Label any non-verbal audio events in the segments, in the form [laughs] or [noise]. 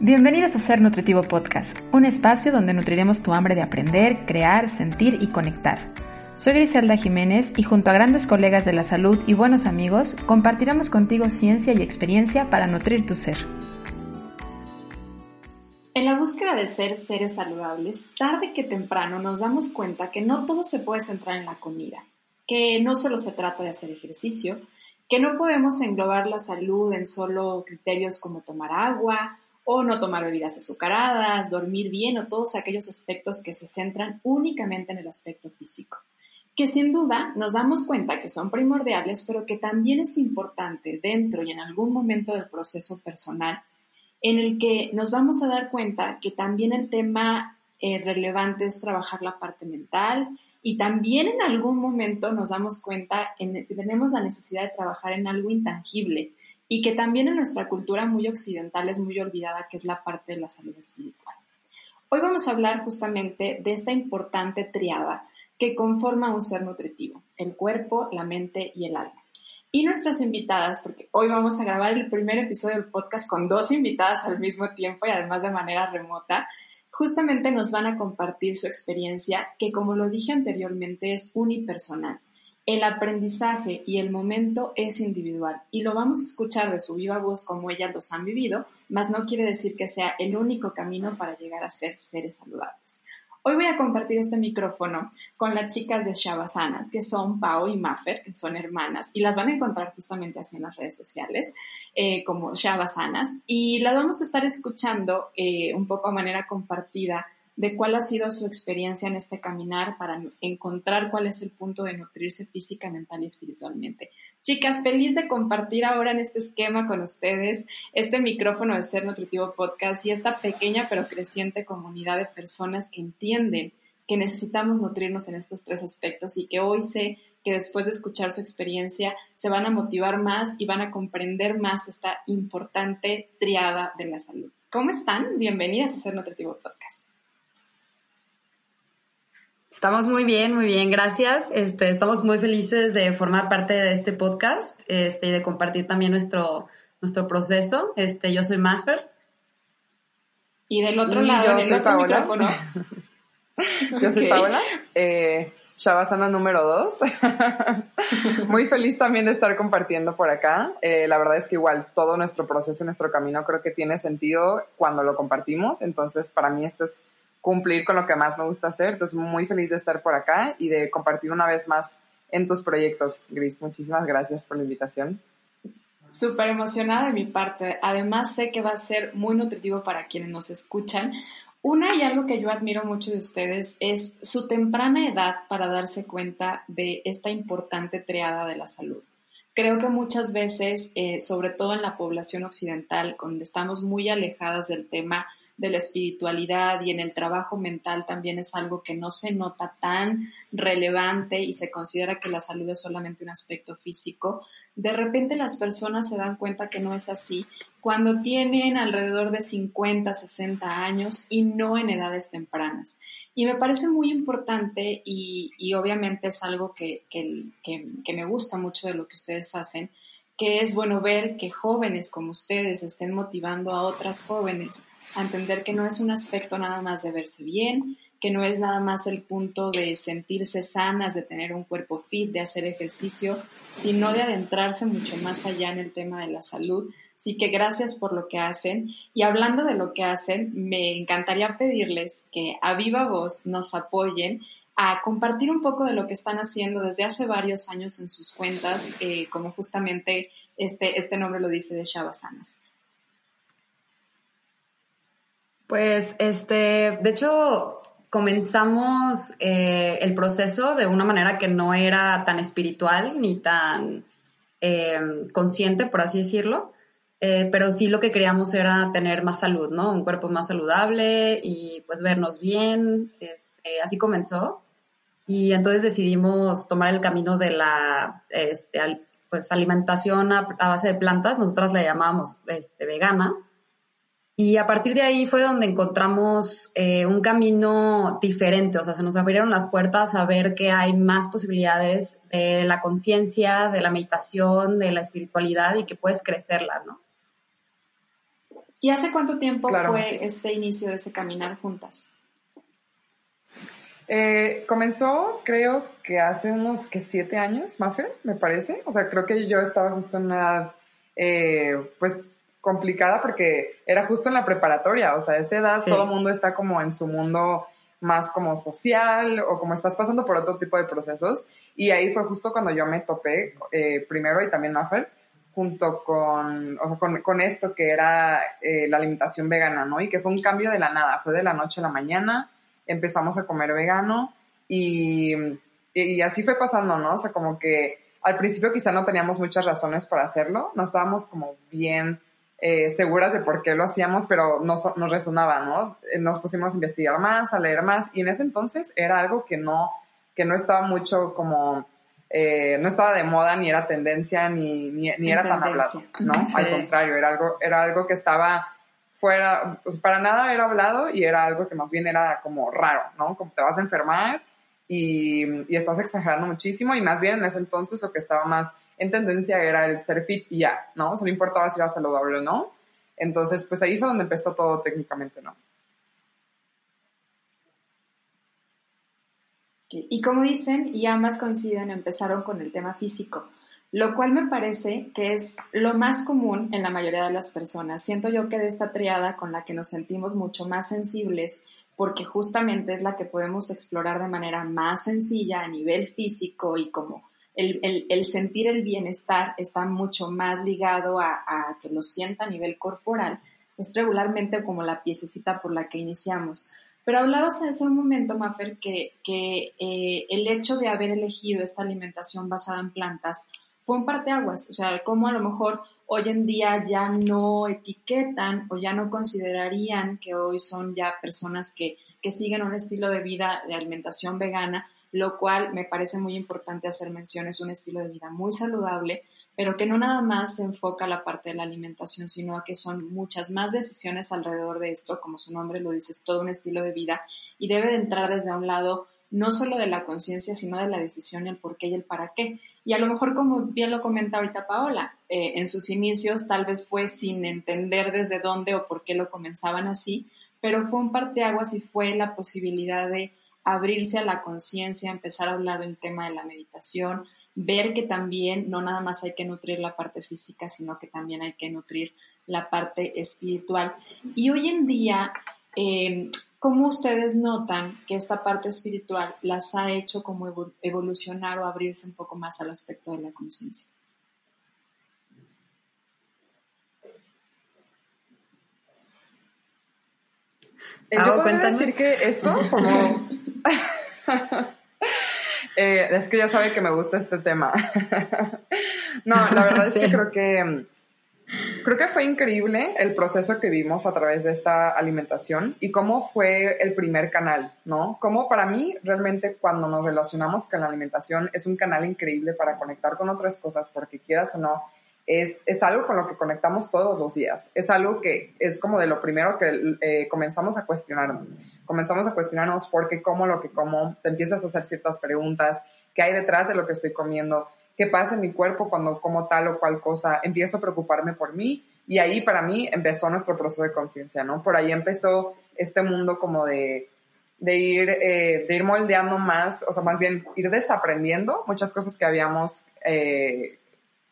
Bienvenidos a Ser Nutritivo Podcast, un espacio donde nutriremos tu hambre de aprender, crear, sentir y conectar. Soy Griselda Jiménez y junto a grandes colegas de la salud y buenos amigos, compartiremos contigo ciencia y experiencia para nutrir tu ser. En la búsqueda de ser seres saludables, tarde que temprano nos damos cuenta que no todo se puede centrar en la comida, que no solo se trata de hacer ejercicio, que no podemos englobar la salud en solo criterios como tomar agua, o no tomar bebidas azucaradas, dormir bien o todos aquellos aspectos que se centran únicamente en el aspecto físico, que sin duda nos damos cuenta que son primordiales, pero que también es importante dentro y en algún momento del proceso personal en el que nos vamos a dar cuenta que también el tema eh, relevante es trabajar la parte mental y también en algún momento nos damos cuenta en que tenemos la necesidad de trabajar en algo intangible, y que también en nuestra cultura muy occidental es muy olvidada, que es la parte de la salud espiritual. Hoy vamos a hablar justamente de esta importante triada que conforma un ser nutritivo, el cuerpo, la mente y el alma. Y nuestras invitadas, porque hoy vamos a grabar el primer episodio del podcast con dos invitadas al mismo tiempo y además de manera remota, justamente nos van a compartir su experiencia que, como lo dije anteriormente, es unipersonal el aprendizaje y el momento es individual y lo vamos a escuchar de su viva voz como ellas los han vivido, mas no quiere decir que sea el único camino para llegar a ser seres saludables. Hoy voy a compartir este micrófono con las chicas de Shavasanas, que son Pau y Maffer, que son hermanas, y las van a encontrar justamente así en las redes sociales, eh, como Shavasanas, y las vamos a estar escuchando eh, un poco a manera compartida de cuál ha sido su experiencia en este caminar para encontrar cuál es el punto de nutrirse física, mental y espiritualmente. Chicas, feliz de compartir ahora en este esquema con ustedes este micrófono de Ser Nutritivo Podcast y esta pequeña pero creciente comunidad de personas que entienden que necesitamos nutrirnos en estos tres aspectos y que hoy sé que después de escuchar su experiencia se van a motivar más y van a comprender más esta importante triada de la salud. ¿Cómo están? Bienvenidas a Ser Nutritivo Podcast. Estamos muy bien, muy bien, gracias. Este, estamos muy felices de formar parte de este podcast este, y de compartir también nuestro, nuestro proceso. Este, yo soy Maffer. Y del otro lado, [laughs] yo soy Paola. yo soy Paola, eh, Shavasana número 2. [laughs] muy feliz también de estar compartiendo por acá. Eh, la verdad es que igual todo nuestro proceso, nuestro camino creo que tiene sentido cuando lo compartimos. Entonces, para mí esto es cumplir con lo que más me gusta hacer. Entonces, muy feliz de estar por acá y de compartir una vez más en tus proyectos, Gris. Muchísimas gracias por la invitación. Súper emocionada de mi parte. Además, sé que va a ser muy nutritivo para quienes nos escuchan. Una y algo que yo admiro mucho de ustedes es su temprana edad para darse cuenta de esta importante triada de la salud. Creo que muchas veces, eh, sobre todo en la población occidental, donde estamos muy alejadas del tema de la espiritualidad y en el trabajo mental también es algo que no se nota tan relevante y se considera que la salud es solamente un aspecto físico, de repente las personas se dan cuenta que no es así cuando tienen alrededor de 50, 60 años y no en edades tempranas. Y me parece muy importante y, obviamente es algo que, que me gusta mucho de lo que ustedes hacen, que es bueno ver que jóvenes como ustedes estén motivando a otras jóvenes a entender que no es un aspecto nada más de verse bien, que no es nada más el punto de sentirse sanas, de tener un cuerpo fit, de hacer ejercicio, sino de adentrarse mucho más allá en el tema de la salud. Así que gracias por lo que hacen. Y hablando de lo que hacen, me encantaría pedirles que a viva voz nos apoyen a compartir un poco de lo que están haciendo desde hace varios años en sus cuentas, eh, como justamente este, este nombre lo dice de Shavasanas. Pues, este, de hecho, comenzamos eh, el proceso de una manera que no era tan espiritual ni tan em, consciente, por así decirlo. Eh, pero sí lo que queríamos era tener más salud, ¿no? Un cuerpo más saludable y pues vernos bien. Este, así comenzó. Y entonces decidimos tomar el camino de la este, pues, alimentación a, base de plantas. Nosotras la llamábamos este, vegana y a partir de ahí fue donde encontramos eh, un camino diferente, o sea, se nos abrieron las puertas a ver que hay más posibilidades de la conciencia, de la meditación, de la espiritualidad y que puedes crecerla, ¿no? ¿Y hace cuánto tiempo fue este inicio de ese caminar juntas? Eh, comenzó, creo que hace unos que siete años, Maffer, me parece. O sea, creo que yo estaba justo en una edad, eh, pues, complicada porque era justo en la preparatoria. O sea, a esa edad todo el mundo está como en su mundo más como social o como estás pasando por otro tipo de procesos. Y ahí fue justo cuando yo me topé, eh, primero y también Maffer, junto con, o sea, con, con, esto que era eh, la alimentación vegana, ¿no? Y que fue un cambio de la nada, fue de la noche a la mañana, empezamos a comer vegano y, y, así fue pasando, ¿no? O sea, como que al principio quizá no teníamos muchas razones para hacerlo, no estábamos como bien eh, seguras de por qué lo hacíamos, pero nos, nos resonaba, ¿no? Eh, nos pusimos a investigar más, a leer más y en ese entonces era algo que no, que no estaba mucho como eh, no estaba de moda, ni era tendencia, ni, ni, era tan hablado, ¿no? [laughs] Al contrario, era algo, era algo que estaba fuera, pues para nada era hablado y era algo que más bien era como raro, ¿no? Como te vas a enfermar y, y estás exagerando muchísimo y más bien en ese entonces lo que estaba más en tendencia era el ser fit y ya, ¿no? O no importaba si era saludable o no. Entonces, pues ahí fue donde empezó todo técnicamente, ¿no? Y como dicen, y ambas coinciden, empezaron con el tema físico, lo cual me parece que es lo más común en la mayoría de las personas. Siento yo que de esta triada con la que nos sentimos mucho más sensibles, porque justamente es la que podemos explorar de manera más sencilla a nivel físico y como el, sentir el bienestar está mucho más ligado a, a que lo sienta a nivel corporal, es regularmente como la piececita por la que iniciamos. Pero hablabas en ese momento, Maffer, que, que eh, el hecho de haber elegido esta alimentación basada en plantas fue un parteaguas, o sea, cómo a lo mejor hoy en día ya no etiquetan o ya no considerarían que hoy son ya personas que, que siguen un estilo de vida de alimentación vegana, lo cual me parece muy importante hacer mención, es un estilo de vida muy saludable, pero que no nada más se enfoca a la parte de la alimentación, sino a que son muchas más decisiones alrededor de esto, como su nombre lo dice, es todo un estilo de vida y debe de entrar desde un lado no solo de la conciencia, sino de la decisión, el por qué y el para qué. Y a lo mejor, como bien lo comenta ahorita Paola, eh, en sus inicios tal vez fue sin entender desde dónde o por qué lo comenzaban así, pero fue un parteaguas y fue la posibilidad de abrirse a la conciencia, empezar a hablar del tema de la meditación, ver que también no nada más hay que nutrir la parte física, sino que también hay que nutrir la parte espiritual. Y hoy en día, eh, ¿cómo ustedes notan que esta parte espiritual las ha hecho como evolucionar o abrirse un poco más al aspecto de la conciencia? Yo puedo decir que esto como... [laughs] Eh, es que ya sabe que me gusta este tema. [laughs] no, la verdad es que [laughs] creo que creo que fue increíble el proceso que vimos a través de esta alimentación y cómo fue el primer canal, ¿no? Como para mí realmente cuando nos relacionamos con la alimentación es un canal increíble para conectar con otras cosas porque quieras o no es, es, algo con lo que conectamos todos los días. Es algo que es como de lo primero que eh, comenzamos a cuestionarnos. Comenzamos a cuestionarnos por qué como lo que como, te empiezas a hacer ciertas preguntas, qué hay detrás de lo que estoy comiendo, qué pasa en mi cuerpo cuando como tal o cual cosa, empiezo a preocuparme por mí y ahí para mí empezó nuestro proceso de conciencia, ¿no? Por ahí empezó este mundo como de, de ir, eh, de ir moldeando más, o sea, más bien ir desaprendiendo muchas cosas que habíamos eh,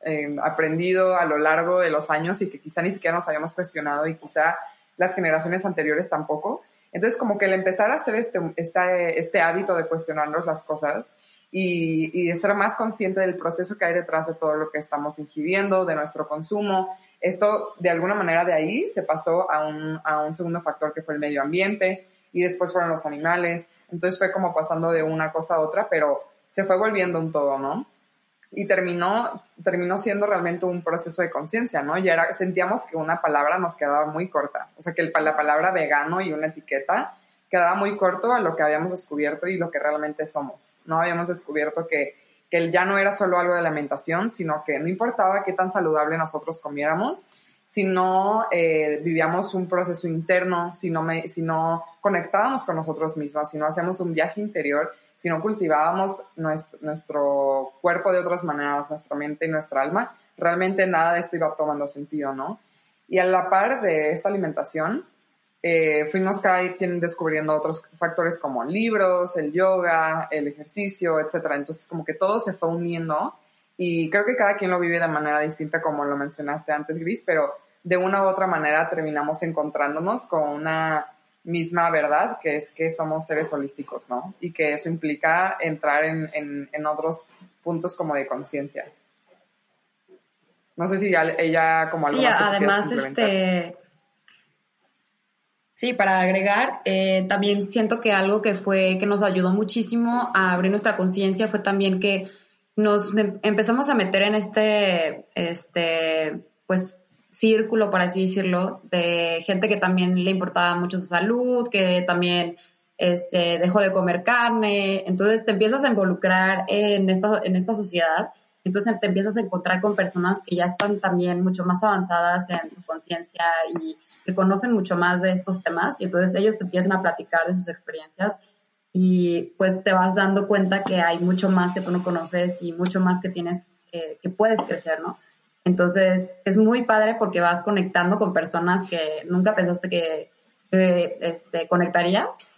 eh, aprendido a lo largo de los años y que quizá ni siquiera nos habíamos cuestionado y quizá las generaciones anteriores tampoco. Entonces, como que el empezar a hacer este, este, este hábito de cuestionarnos las cosas y, y, ser más consciente del proceso que hay detrás de todo lo que estamos ingiriendo, de nuestro consumo, esto de alguna manera de ahí se pasó a un, a un segundo factor que fue el medio ambiente y después fueron los animales. Entonces fue como pasando de una cosa a otra, pero se fue volviendo un todo, ¿no? Y terminó, terminó siendo realmente un proceso de conciencia, ¿no? Y era, sentíamos que una palabra nos quedaba muy corta, o sea, que la palabra vegano y una etiqueta quedaba muy corto a lo que habíamos descubierto y lo que realmente somos, ¿no? Habíamos descubierto que, que ya no era solo algo de alimentación, sino que no importaba qué tan saludable nosotros comiéramos, si no eh, vivíamos un proceso interno, si no, me, si no conectábamos con nosotros mismos, si no hacíamos un viaje interior, si no cultivábamos nuestro, cuerpo de otras maneras, nuestra mente y nuestra alma, realmente nada de esto iba tomando sentido, ¿no? Y a la par de esta alimentación, eh, fuimos cada quien descubriendo otros factores como libros, el yoga, el ejercicio, etcétera. Entonces, como que todo se fue uniendo y creo que cada quien lo vive de manera distinta, como lo mencionaste antes, Gris, pero de una u otra manera terminamos encontrándonos con una misma verdad, que es que somos seres holísticos, ¿no? Y que eso implica entrar en, en, otros puntos como de conciencia. No sé si ella como algo sí, además, este Sí, para agregar, eh, también siento que algo que fue, que nos ayudó muchísimo a abrir nuestra conciencia fue también que nos em, empezamos a meter en este, este, pues, círculo, por así decirlo, de gente que también le importaba mucho su salud, que también este, dejó de comer carne. Entonces te empiezas a involucrar en esta, en esta sociedad. Entonces te empiezas a encontrar con personas que ya están también mucho más avanzadas en su conciencia y que conocen mucho más de estos temas y entonces ellos te empiezan a platicar de sus experiencias y pues te vas dando cuenta que hay mucho más que tú no conoces y mucho más que tienes, que puedes crecer, ¿no? Entonces es muy padre porque vas conectando con personas que nunca pensaste que, este, conectarías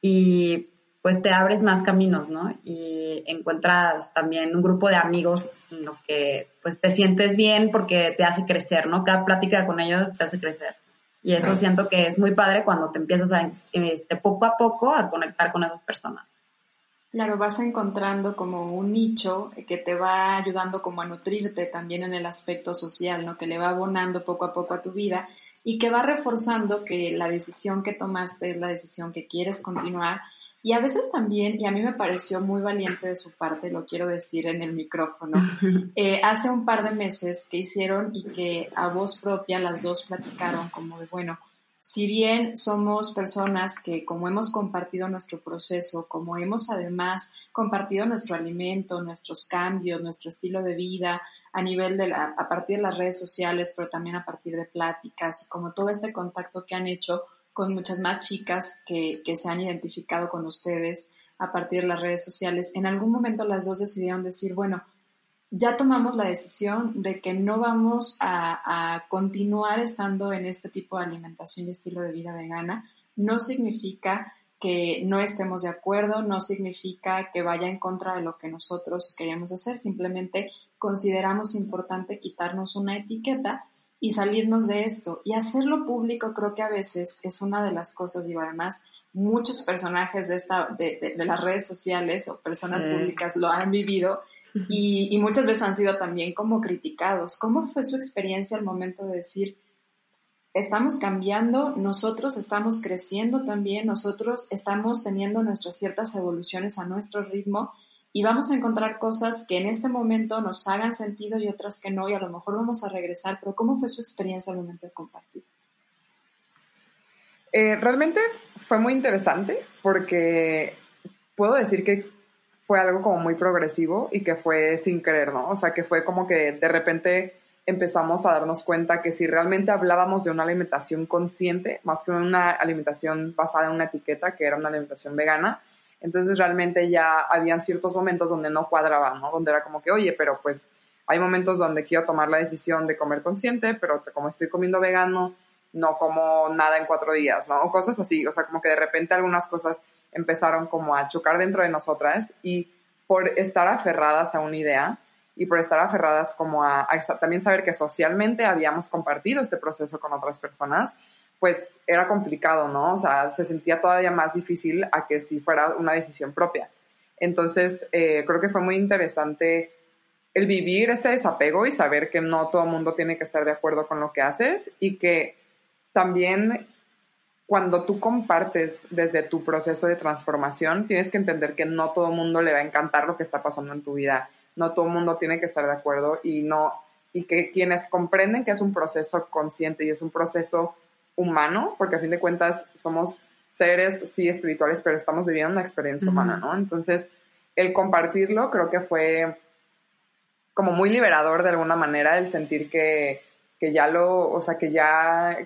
y pues te abres más caminos, ¿no? Y encuentras también un grupo de amigos en los que pues te sientes bien porque te hace crecer, ¿no? Cada plática con ellos te hace crecer. Y eso siento que es muy padre cuando te empiezas a, este, poco a poco a conectar con esas personas. Claro, vas encontrando como un nicho que te va ayudando como a nutrirte también en el aspecto social, ¿no? Que le va abonando poco a poco a tu vida y que va reforzando que la decisión que tomaste es la decisión que quieres continuar y a veces también, y a mí me pareció muy valiente de su parte, lo quiero decir en el micrófono, [laughs] eh, hace un par de meses que hicieron y que a voz propia las dos platicaron como de, bueno, si bien somos personas que como hemos compartido nuestro proceso, como hemos además compartido nuestro alimento, nuestros cambios, nuestro estilo de vida a nivel de la, a partir de las redes sociales, pero también a partir de pláticas, como todo este contacto que han hecho, con muchas más chicas que, se han identificado con ustedes a partir de las redes sociales. En algún momento las dos decidieron decir, bueno, ya tomamos la decisión de que no vamos a, a, continuar estando en este tipo de alimentación y estilo de vida vegana. No significa que no estemos de acuerdo, no significa que vaya en contra de lo que nosotros queremos hacer, simplemente consideramos importante quitarnos una etiqueta y salirnos de esto. Y hacerlo público creo que a veces es una de las cosas, digo, además, muchos personajes de, esta, de, de, las redes sociales o personas públicas lo han vivido y, y, muchas veces han sido también como criticados. ¿Cómo fue su experiencia al momento de decir, estamos cambiando, nosotros estamos creciendo también, nosotros estamos teniendo nuestras ciertas evoluciones a nuestro ritmo y vamos a encontrar cosas que en este momento nos hagan sentido y otras que no, y a lo mejor vamos a regresar, pero ¿cómo fue su experiencia al momento de compartir? Eh, realmente fue muy interesante porque puedo decir que fue algo como muy progresivo y que fue sin querer, ¿no? O sea, que fue como que de repente empezamos a darnos cuenta que si realmente hablábamos de una alimentación consciente, más que una alimentación basada en una etiqueta, que era una alimentación vegana, entonces realmente ya habían ciertos momentos donde no cuadraban, ¿no? Donde era como que, oye, pero pues hay momentos donde quiero tomar la decisión de comer consciente, pero como estoy comiendo vegano, no como nada en cuatro días, ¿no? O cosas así, o sea, como que de repente algunas cosas empezaron como a chocar dentro de nosotras y por estar aferradas a una idea y por estar aferradas como a, también saber que socialmente habíamos compartido este proceso con otras personas, pues era complicado, ¿no? O sea, se sentía todavía más difícil a que si fuera una decisión propia. Entonces, eh, creo que fue muy interesante el vivir este desapego y saber que no todo el mundo tiene que estar de acuerdo con lo que haces y que también cuando tú compartes desde tu proceso de transformación, tienes que entender que no todo el mundo le va a encantar lo que está pasando en tu vida, no todo el mundo tiene que estar de acuerdo y no y que quienes comprenden que es un proceso consciente y es un proceso humano, porque a fin de cuentas somos seres, sí, espirituales, pero estamos viviendo una experiencia humana, ¿no? Entonces, el compartirlo creo que fue como muy liberador de alguna manera, el sentir que, que ya lo, o sea, que ya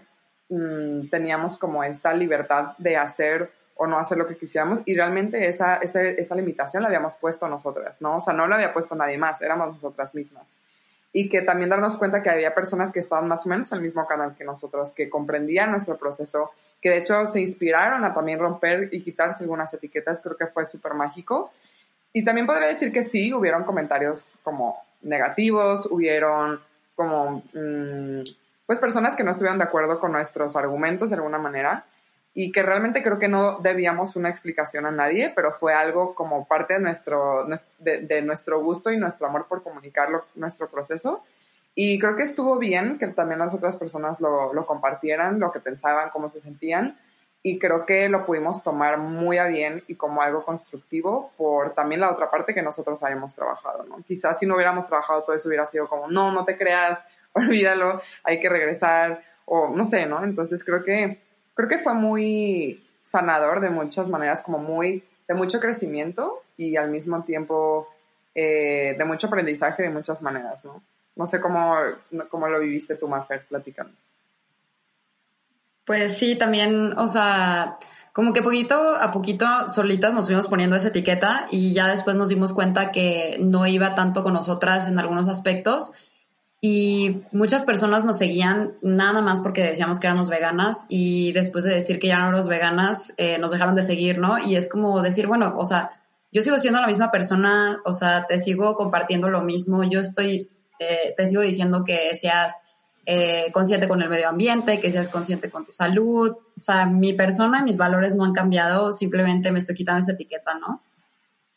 mm, teníamos como esta libertad de hacer o no hacer lo que quisiéramos y realmente esa, esa, esa limitación la habíamos puesto nosotras, ¿no? O sea, no la había puesto nadie más, éramos nosotras mismas. y que también darnos cuenta que había personas que estaban más o menos en el mismo canal que nosotros, que comprendían nuestro proceso, que de hecho se inspiraron a también romper y quitarse algunas etiquetas, creo que fue súper mágico. Y también podría decir que sí, hubieron comentarios como negativos, hubieron como, mm, pues personas que no estuvieron de acuerdo con nuestros argumentos de alguna manera y que realmente creo que no debíamos una explicación a nadie, pero fue algo como parte de nuestro, de, nuestro gusto y nuestro amor por comunicar nuestro proceso. Y creo que estuvo bien que también las otras personas lo, lo, compartieran, lo que pensaban, cómo se sentían. Y creo que lo pudimos tomar muy a bien y como algo constructivo por también la otra parte que nosotros habíamos trabajado, ¿no? Quizás si no hubiéramos trabajado todo eso hubiera sido como, no, no te creas, [laughs] olvídalo, hay que regresar, o no sé, ¿no? Entonces creo que creo que fue muy sanador de muchas maneras, como muy, de mucho crecimiento y al mismo tiempo eh, de mucho aprendizaje de muchas maneras, ¿no? No sé cómo, cómo lo viviste tú, Mafer, platicando. Pues sí, también, o sea, como que poquito a poquito solitas nos fuimos poniendo esa etiqueta y ya después nos dimos cuenta que no iba tanto con nosotras en algunos aspectos y muchas personas nos seguían nada más porque decíamos que éramos veganas y después de decir que ya no éramos veganas, eh, nos dejaron de seguir, ¿no? Y es como decir, bueno, o sea, yo sigo siendo la misma persona, o sea, te sigo compartiendo lo mismo, yo estoy, eh, te sigo diciendo que seas eh, consciente con el medio ambiente, que seas consciente con tu salud, o sea, mi persona, mis valores no han cambiado, simplemente me estoy quitando esa etiqueta, ¿no?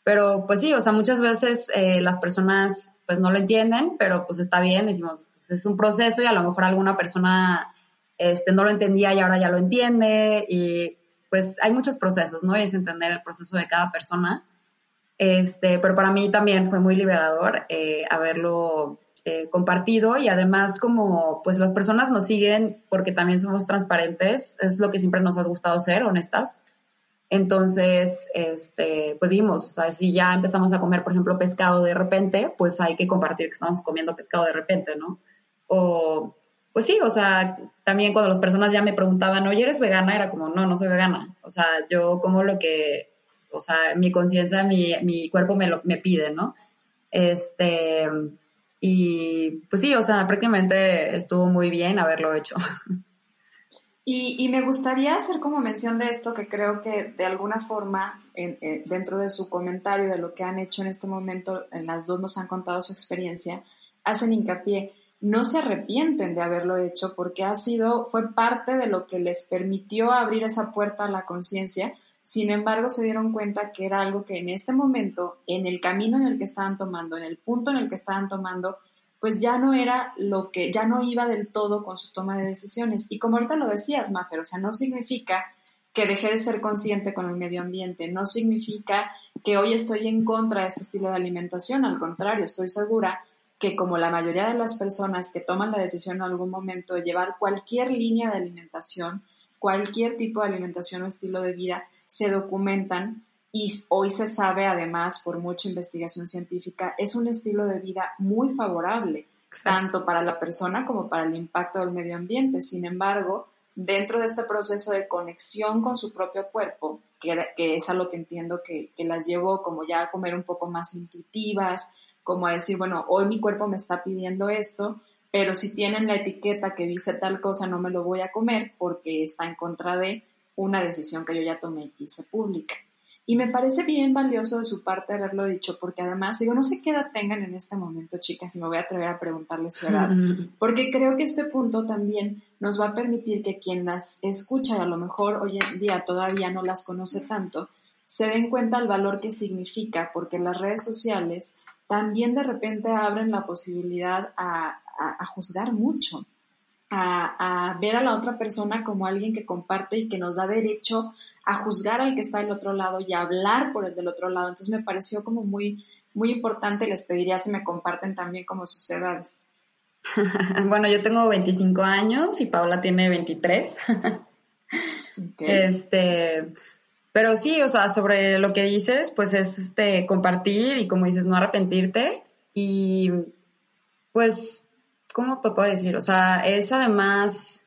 Pero pues sí, o sea, muchas veces eh, las personas pues no lo entienden, pero pues está bien, decimos, pues es un proceso y a lo mejor alguna persona este, no lo entendía y ahora ya lo entiende y pues hay muchos procesos, ¿no? Y es entender el proceso de cada persona. Este, pero para mí también fue muy liberador eh, haberlo eh, compartido y además como pues las personas nos siguen porque también somos transparentes, es lo que siempre nos ha gustado ser, honestas. Entonces, este, pues dijimos, o sea, si ya empezamos a comer, por ejemplo, pescado de repente, pues hay que compartir que estamos comiendo pescado de repente, ¿no? O, pues sí, o sea, también cuando las personas ya me preguntaban, oye, ¿eres vegana? Era como, no, no soy vegana. O sea, yo como lo que, o sea, mi conciencia, mi, mi cuerpo me, lo, me pide, ¿no? Este, y pues sí, o sea, prácticamente estuvo muy bien haberlo hecho. [laughs] Y, me gustaría hacer como mención de esto que creo que de alguna forma eh, dentro de su comentario de lo que han hecho en este momento, en las dos nos han contado su experiencia, hacen hincapié, no se arrepienten de haberlo hecho porque ha sido, fue parte de lo que les permitió abrir esa puerta a la conciencia, sin embargo se dieron cuenta que era algo que en este momento, en el camino en el que estaban tomando, en el punto en el que estaban tomando, pues ya no era lo que, ya no iba del todo con su toma de decisiones. Y como ahorita lo decías, Mafer, o sea, no significa que dejé de ser consciente con el medio ambiente, no significa que hoy estoy en contra de ese estilo de alimentación, al contrario, estoy segura que como la mayoría de las personas que toman la decisión en algún momento de llevar cualquier línea de alimentación, cualquier tipo de alimentación o estilo de vida, se documentan y hoy se sabe además por mucha investigación científica, es un estilo de vida muy favorable, tanto para la persona como para el impacto del medio ambiente. Sin embargo, dentro de este proceso de conexión con su propio cuerpo, que, es a lo que entiendo que, que, las llevo como ya a comer un poco más intuitivas, como a decir, bueno, hoy mi cuerpo me está pidiendo esto, pero si tienen la etiqueta que dice tal cosa, no me lo voy a comer porque está en contra de una decisión que yo ya tomé y hice pública. Y me parece bien valioso de su parte haberlo dicho, porque además, digo, no sé qué edad tengan en este momento, chicas, y me voy a atrever a preguntarles su edad, porque creo que este punto también nos va a permitir que quien las escucha y a lo mejor hoy en día todavía no las conoce tanto, se den cuenta el valor que significa, porque las redes sociales también de repente abren la posibilidad a, juzgar mucho, a, a ver a la otra persona como alguien que comparte y que nos da derecho a juzgar al que está del otro lado y a hablar por el del otro lado. Entonces me pareció como muy, muy importante y les pediría si me comparten también como sus edades. [laughs] bueno, yo tengo 25 años y Paula tiene 23. [laughs] Este, pero sí, o sea, sobre lo que dices, pues es este compartir y como dices, no arrepentirte y pues, ¿cómo te puedo decir? O sea, es además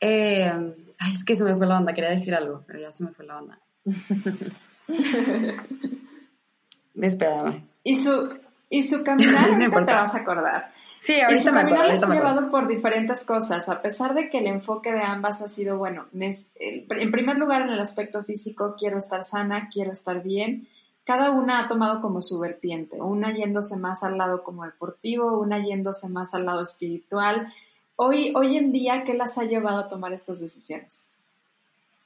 eh, Ay, es que se me fue la onda, quería decir algo, pero ya se me fue la onda. [laughs] Espérame. Y su, Y su caminar, [laughs] ahorita te vas a acordar. Sí, ahorita y su me acuerdo, caminar ahorita acuerdo. llevado por diferentes cosas, a pesar de que el enfoque de ambas ha sido, bueno, en primer lugar en el aspecto físico, quiero estar sana, quiero estar bien. Cada una ha tomado como su vertiente, una yéndose más al lado como deportivo, una yéndose más al lado espiritual. Hoy, hoy en día, ¿qué las ha llevado a tomar estas decisiones?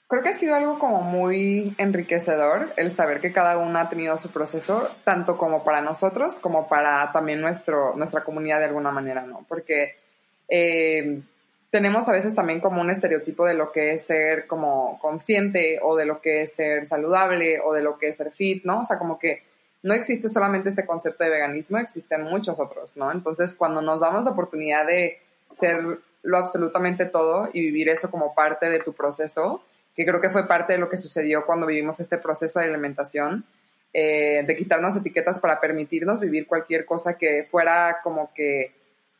Creo que ha sido algo como muy enriquecedor el saber que cada una ha tenido su proceso, tanto como para nosotros como para también nuestro, nuestra comunidad de alguna manera, ¿no? Porque eh, tenemos a veces también como un estereotipo de lo que es ser como consciente o de lo que es ser saludable o de lo que es ser fit, ¿no? O sea, como que no existe solamente este concepto de veganismo, existen muchos otros, ¿no? Entonces, cuando nos damos la oportunidad de ser lo absolutamente todo y vivir eso como parte de tu proceso, que creo que fue parte de lo que sucedió cuando vivimos este proceso de alimentación, eh, de quitarnos etiquetas para permitirnos vivir cualquier cosa que fuera como que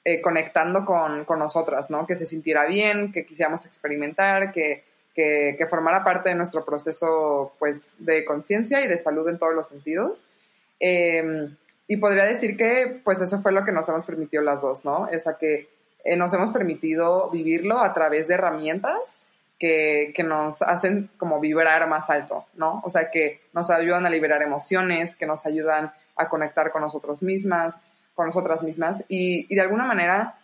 eh, conectando con, con, nosotras, ¿no? Que se sintiera bien, que quisiéramos experimentar, que, que, que formara parte de nuestro proceso, pues, de conciencia y de salud en todos los sentidos. Eh, y podría decir que, pues, eso fue lo que nos hemos permitido las dos, ¿no? O sea, que eh, nos hemos permitido vivirlo a través de herramientas que, que, nos hacen como vibrar más alto, ¿no? O sea, que nos ayudan a liberar emociones, que nos ayudan a conectar con nosotros mismas, con nosotras mismas. Y, y de alguna manera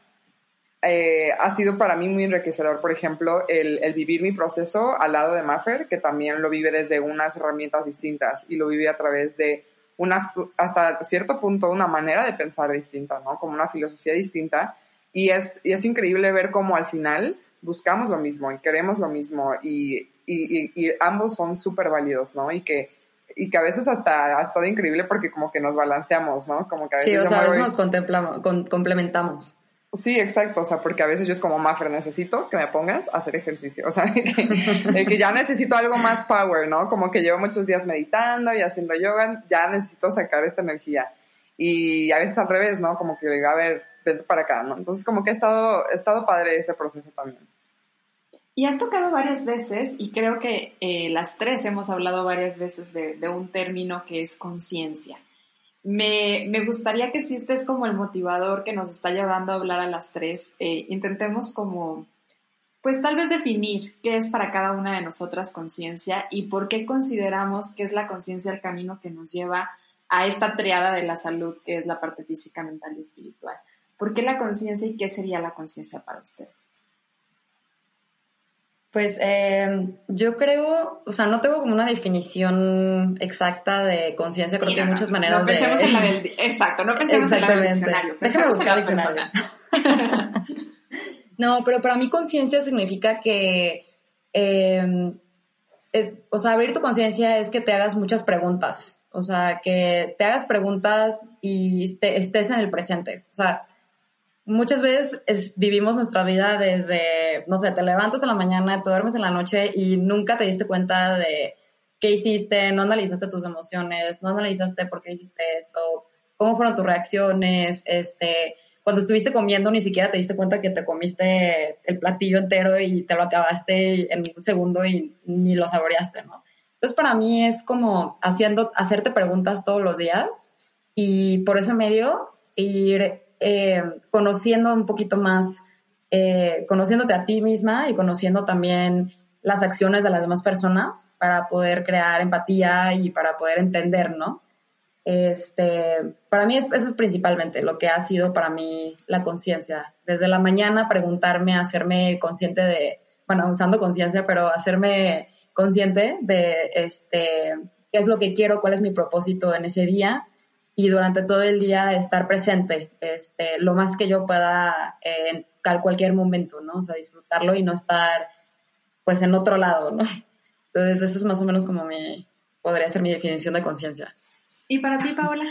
eh, ha sido para mí muy enriquecedor, por ejemplo, el, el, vivir mi proceso al lado de Maffer, que también lo vive desde unas herramientas distintas y lo vive a través de una, hasta cierto punto, una manera de pensar distinta, ¿no? Como una filosofía distinta. Y es, y es increíble ver cómo al final buscamos lo mismo y queremos lo mismo y, y, y ambos son súper válidos, ¿no? Y que, y que a veces hasta ha estado increíble porque como que nos balanceamos, ¿no? Como que a veces sí, o sea, a veces nos contemplamos, con, complementamos. Sí, exacto, o sea, porque a veces yo es como, Maffer, necesito que me pongas a hacer ejercicio, o sea, [laughs] de que, de que, ya necesito algo más power, ¿no? Como que llevo muchos días meditando y haciendo yoga, ya necesito sacar esta energía. Y a veces al revés, ¿no? Como que digo, a ver, para acá, ¿no? Entonces como que ha estado, estado padre ese proceso también. Y has tocado varias veces, y creo que eh, las tres hemos hablado varias veces de, de un término que es conciencia. Me, me, gustaría que si este es como el motivador que nos está llevando a hablar a las tres, eh, intentemos como, pues tal vez definir qué es para cada una de nosotras conciencia y por qué consideramos que es la conciencia el camino que nos lleva a esta triada de la salud, que es la parte física, mental y espiritual. ¿Por qué la conciencia y qué sería la conciencia para ustedes? Pues eh, yo creo, o sea, no tengo como una definición exacta de conciencia, sí, creo que hay muchas maneras no pensemos de... En la del, exacto, no pensemos en la del diccionario. Déjame buscar el diccionario. [laughs] no, pero para mí conciencia significa que, eh, eh, o sea, abrir tu conciencia es que te hagas muchas preguntas, o sea, que te hagas preguntas y este, estés en el presente, o sea, muchas veces es, vivimos nuestra vida desde, no sé, te levantas en la mañana, te duermes en la noche y nunca te diste cuenta de qué hiciste, no analizaste tus emociones, no analizaste por qué hiciste esto, cómo fueron tus reacciones, este, cuando estuviste comiendo ni siquiera te diste cuenta que te comiste el platillo entero y te lo acabaste en un segundo y ni lo saboreaste, ¿no? Entonces para mí es como haciendo, hacerte preguntas todos los días y por ese medio ir eh, conociendo un poquito más, eh, conociéndote a ti misma y conociendo también las acciones de las demás personas para poder crear empatía y para poder entender, ¿no? Este, para mí es, eso es principalmente lo que ha sido para mí la conciencia. Desde la mañana preguntarme, hacerme consciente de, bueno, usando conciencia, pero hacerme consciente de este, qué es lo que quiero, cuál es mi propósito en ese día y durante todo el día estar presente, este, lo más que yo pueda en cualquier momento, ¿no? O sea, disfrutarlo y no estar, pues, en otro lado, ¿no? Entonces, eso es más o menos como mi, podría ser mi definición de conciencia. ¿Y para ti, Paola?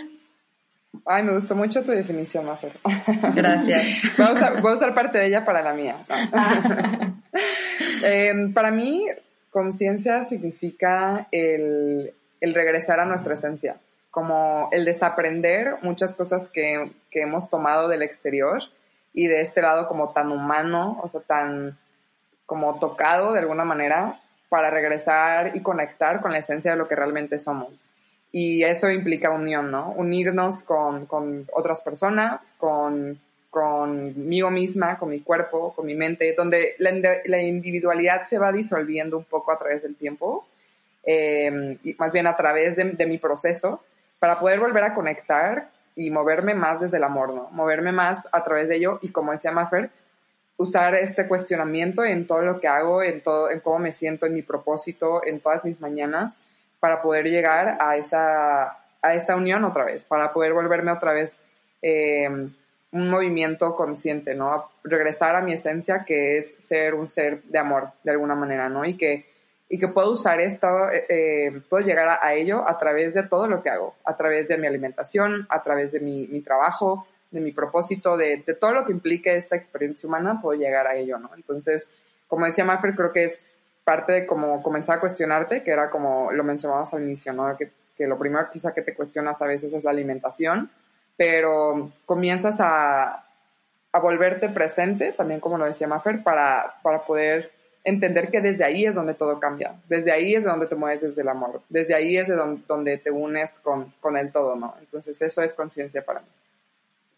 Ay, me gustó mucho tu definición, Mafer. Gracias. [laughs] Voy a, usar, voy a usar parte de ella para la mía. eh, [laughs] para mí, conciencia significa el, el regresar a nuestra esencia como el desaprender muchas cosas que, que, hemos tomado del exterior y de este lado como tan humano, o sea, tan como tocado de alguna manera para regresar y conectar con la esencia de lo que realmente somos. Y eso implica unión, ¿no? Unirnos con, con otras personas, con, conmigo misma, con mi cuerpo, con mi mente, donde la, la individualidad se va disolviendo un poco a través del tiempo, eh, y más bien a través de, de mi proceso, para poder volver a conectar y moverme más desde el amor, ¿no? Moverme más a través de ello y como decía Maffer, usar este cuestionamiento en todo lo que hago, en todo, en cómo me siento, en mi propósito, en todas mis mañanas, para poder llegar a esa, a esa unión otra vez, para poder volverme otra vez eh, un movimiento consciente, ¿no? Regresar a mi esencia, que es ser un ser de amor, de alguna manera, ¿no? Y que y que puedo usar esto, eh, eh, puedo llegar a, ello a través de todo lo que hago, a través de mi alimentación, a través de mi, mi trabajo, de mi propósito, de, de, todo lo que implique esta experiencia humana, puedo llegar a ello, ¿no? Entonces, como decía Maffer, creo que es parte de como comenzar a cuestionarte, que era como lo mencionábamos al inicio, ¿no? Que, que lo primero quizá que te cuestionas a veces es la alimentación, pero comienzas a, a volverte presente, también como lo decía Maffer, para, para poder entender que desde ahí es donde todo cambia, desde ahí es donde te mueves desde el amor, desde ahí es de donde, te unes con, con, el todo, ¿no? Entonces eso es conciencia para mí.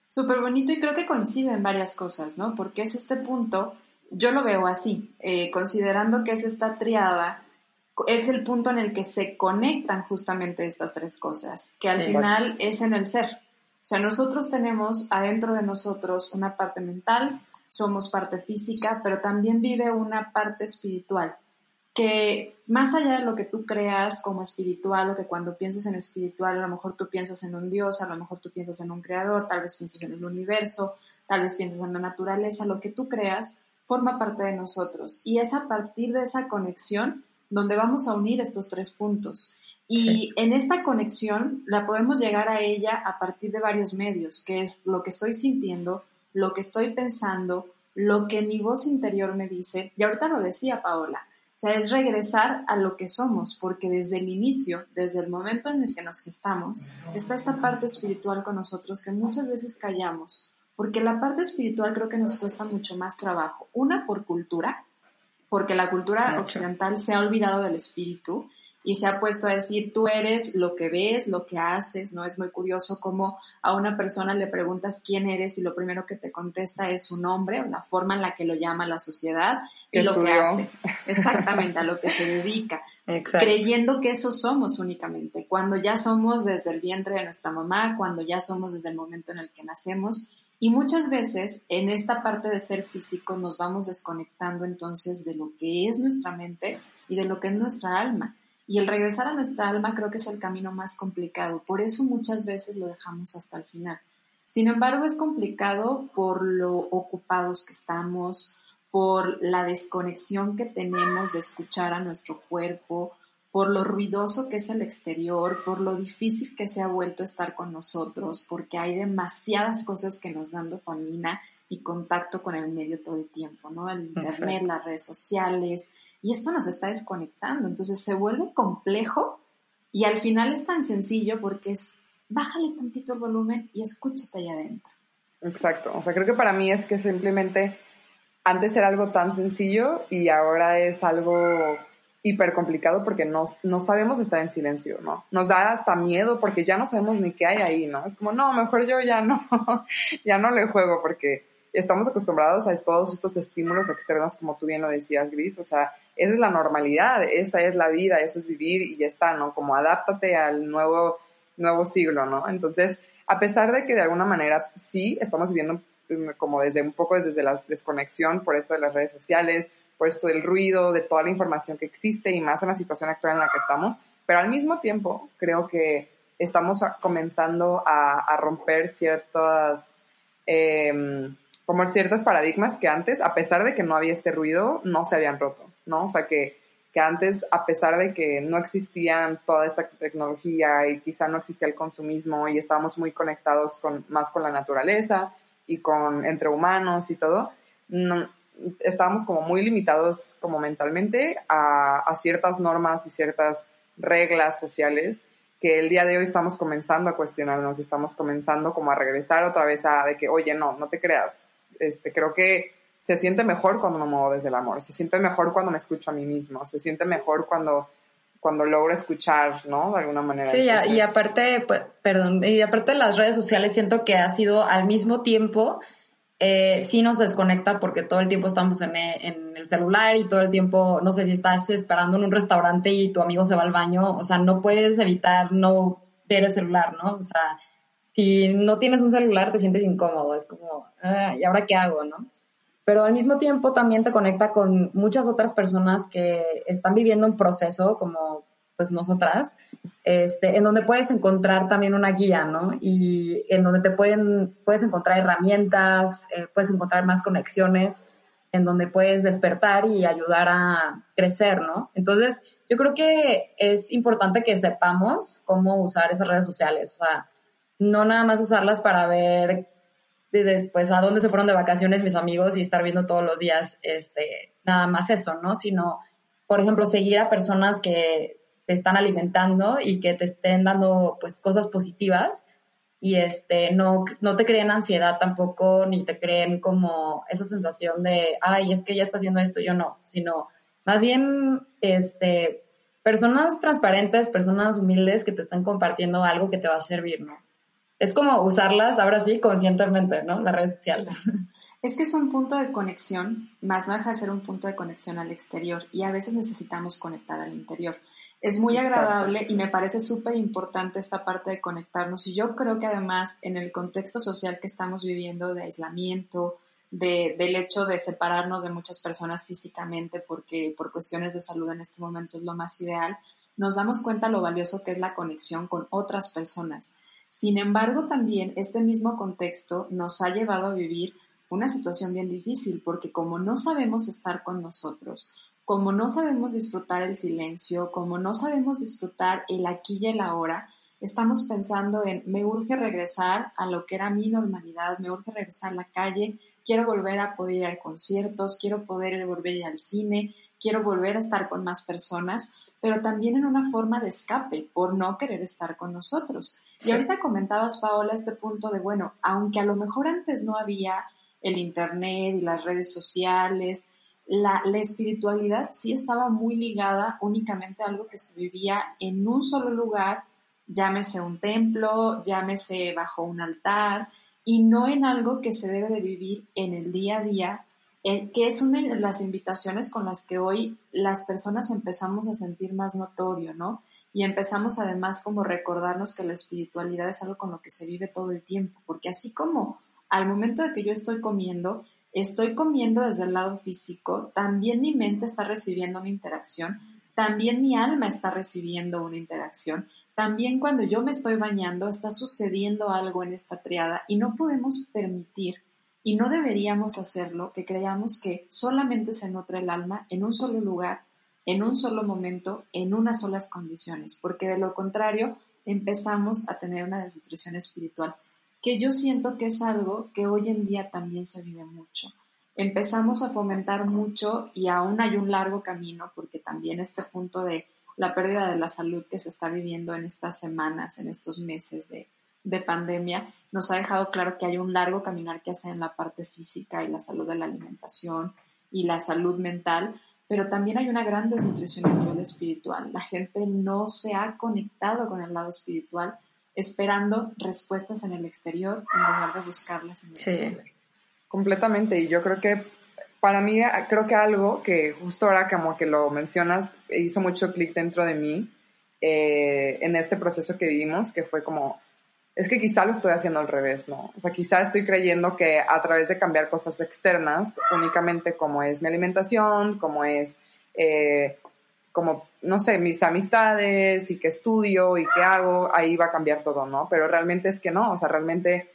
Súper bonito y creo que coincide en varias cosas, ¿no? Porque es este punto, yo lo veo así, eh, considerando que es esta triada, es el punto en el que se conectan justamente estas tres cosas, que al final es en el ser. O sea, nosotros tenemos adentro de nosotros una parte mental, somos parte física, pero también vive una parte espiritual, que más allá de lo que tú creas como espiritual o que cuando piensas en espiritual, a lo mejor tú piensas en un Dios, a lo mejor tú piensas en un creador, tal vez piensas en el universo, tal vez piensas en la naturaleza, lo que tú creas forma parte de nosotros y es a partir de esa conexión donde vamos a unir estos tres puntos. Y en esta conexión la podemos llegar a ella a partir de varios medios, que es lo que estoy sintiendo, lo que estoy pensando, lo que mi voz interior me dice. Y ahorita lo decía Paola, o sea, es regresar a lo que somos, porque desde el inicio, desde el momento en el que nos gestamos, está esta parte espiritual con nosotros que muchas veces callamos, porque la parte espiritual creo que nos cuesta mucho más trabajo. Una por cultura, porque la cultura occidental se ha olvidado del espíritu y se ha puesto a decir, tú eres lo que ves, lo que haces, ¿no? Es muy curioso cómo a una persona le preguntas quién eres y lo primero que te contesta es su nombre o la forma en la que lo llama la sociedad y lo que hace. [laughs] Exactamente, a lo que se dedica. Creyendo que eso somos únicamente, cuando ya somos desde el vientre de nuestra mamá, cuando ya somos desde el momento en el que nacemos. Y muchas veces en esta parte de ser físico nos vamos desconectando entonces de lo que es nuestra mente y de lo que es nuestra alma. Y el regresar a nuestra alma creo que es el camino más complicado. Por eso muchas veces lo dejamos hasta el final. Sin embargo, es complicado por lo ocupados que estamos, por la desconexión que tenemos de escuchar a nuestro cuerpo, por lo ruidoso que es el exterior, por lo difícil que se ha vuelto estar con nosotros, porque hay demasiadas cosas que nos dan dopamina y contacto con el medio todo el tiempo, ¿no? El internet, las redes sociales, y esto nos está desconectando. Entonces se vuelve complejo y al final es tan sencillo porque es bájale tantito el volumen y escúchate allá adentro. Exacto. O sea, creo que para mí es que simplemente antes era algo tan sencillo y ahora es algo hiper complicado porque no, no sabemos estar en silencio, ¿no? Nos da hasta miedo porque ya no sabemos ni qué hay ahí, ¿no? Es como, no, mejor yo ya no, [laughs] ya no le juego porque estamos acostumbrados a todos estos estímulos externos, como tú bien lo decías, Gris, o sea, esa es la normalidad, esa es la vida, eso es vivir y ya está, ¿no? Como adáptate al nuevo, nuevo siglo, ¿no? Entonces, a pesar de que de alguna manera sí estamos viviendo mm, como desde un poco desde la desconexión por esto de las redes sociales, por esto del ruido, de toda la información que existe y más en la situación actual en la que estamos, pero al mismo tiempo creo que estamos comenzando a, romper ciertas eh, como ciertos paradigmas que antes, a pesar de que no había este ruido, no se habían roto, ¿no? O sea, que, que antes, a pesar de que no existían toda esta tecnología y quizá no existía el consumismo y estábamos muy conectados con, más con la naturaleza y con entre humanos y todo, no, estábamos como muy limitados como mentalmente a, a ciertas normas y ciertas reglas sociales que el día de hoy estamos comenzando a cuestionarnos, estamos comenzando como a regresar otra vez a de que, oye, no, no te creas, este, creo que se siente mejor cuando me muevo desde el amor, se siente mejor cuando me escucho a mí mismo, se siente mejor cuando cuando logro escuchar, ¿no? De alguna manera. Sí, y aparte, pues, perdón, y aparte de las redes sociales siento que ha sido al mismo tiempo, eh, sí nos desconecta porque todo el tiempo estamos en, en, el celular y todo el tiempo, no sé si estás esperando en un restaurante y tu amigo se va al baño, o sea, no puedes evitar no ver el celular, ¿no? O sea, si no tienes un celular te sientes incómodo, es como, ah, ¿y ahora qué hago, no? Pero al mismo tiempo también te conecta con muchas otras personas que están viviendo un proceso como pues nosotras, este, en donde puedes encontrar también una guía, ¿no? Y en donde te pueden, puedes encontrar herramientas, eh, puedes encontrar más conexiones, en donde puedes despertar y ayudar a crecer, ¿no? Entonces, yo creo que es importante que sepamos cómo usar esas redes sociales, o sea, no nada más usarlas para ver pues a dónde se fueron de vacaciones mis amigos y estar viendo todos los días este nada más eso, ¿no? Sino por ejemplo, seguir a personas que te están alimentando y que te estén dando pues cosas positivas y este no no te creen ansiedad tampoco ni te creen como esa sensación de, ay, es que ya está haciendo esto, yo no, sino más bien este personas transparentes, personas humildes que te están compartiendo algo que te va a servir, ¿no? Es como usarlas ahora sí conscientemente, ¿no? Las redes sociales. Es que es un punto de conexión, más no deja de ser un punto de conexión al exterior y a veces necesitamos conectar al interior. Es muy agradable y me parece súper importante esta parte de conectarnos y yo creo que además en el contexto social que estamos viviendo de aislamiento, de, del hecho de separarnos de muchas personas físicamente porque por cuestiones de salud en este momento es lo más ideal, nos damos cuenta lo valioso que es la conexión con otras personas sin embargo, también este mismo contexto nos ha llevado a vivir una situación bien difícil, porque como no sabemos estar con nosotros, como no sabemos disfrutar el silencio, como no sabemos disfrutar el aquí y el ahora, estamos pensando en me urge regresar a lo que era mi normalidad, me urge regresar a la calle, quiero volver a poder ir a conciertos, quiero poder volver a ir al cine, quiero volver a estar con más personas, pero también en una forma de escape por no querer estar con nosotros. Y ahorita comentabas, Paola, este punto de, bueno, aunque a lo mejor antes no había el Internet y las redes sociales, la, espiritualidad sí estaba muy ligada únicamente a algo que se vivía en un solo lugar, llámese un templo, llámese bajo un altar, y no en algo que se debe de vivir en el día a día, eh, que es una de las invitaciones con las que hoy las personas empezamos a sentir más notorio, ¿no? Y empezamos además como recordarnos que la espiritualidad es algo con lo que se vive todo el tiempo, porque así como al momento de que yo estoy comiendo, estoy comiendo desde el lado físico, también mi mente está recibiendo una interacción, también mi alma está recibiendo una interacción, también cuando yo me estoy bañando está sucediendo algo en esta triada y no podemos permitir y no deberíamos hacerlo que creamos que solamente se nutre el alma en un solo lugar en un solo momento, en unas solas condiciones, porque de lo contrario empezamos a tener una desnutrición espiritual, que yo siento que es algo que hoy en día también se vive mucho. Empezamos a fomentar mucho y aún hay un largo camino, porque también este punto de la pérdida de la salud que se está viviendo en estas semanas, en estos meses de, de pandemia, nos ha dejado claro que hay un largo caminar que hacer en la parte física y la salud de la alimentación y la salud mental, pero también hay una gran desnutrición a nivel espiritual. La gente no se ha conectado con el lado espiritual esperando respuestas en el exterior en lugar de buscarlas en el sí. Completamente, y yo creo que para mí, creo que algo que justo ahora como que lo mencionas, hizo mucho clic dentro de mí eh, en este proceso que vivimos, que fue como es que quizá lo estoy haciendo al revés, ¿no? O sea, quizá estoy creyendo que a través de cambiar cosas externas, únicamente como es mi alimentación, como es, eh, como, no sé, mis amistades y qué estudio y qué hago, ahí va a cambiar todo, ¿no? Pero realmente es que no, o sea, realmente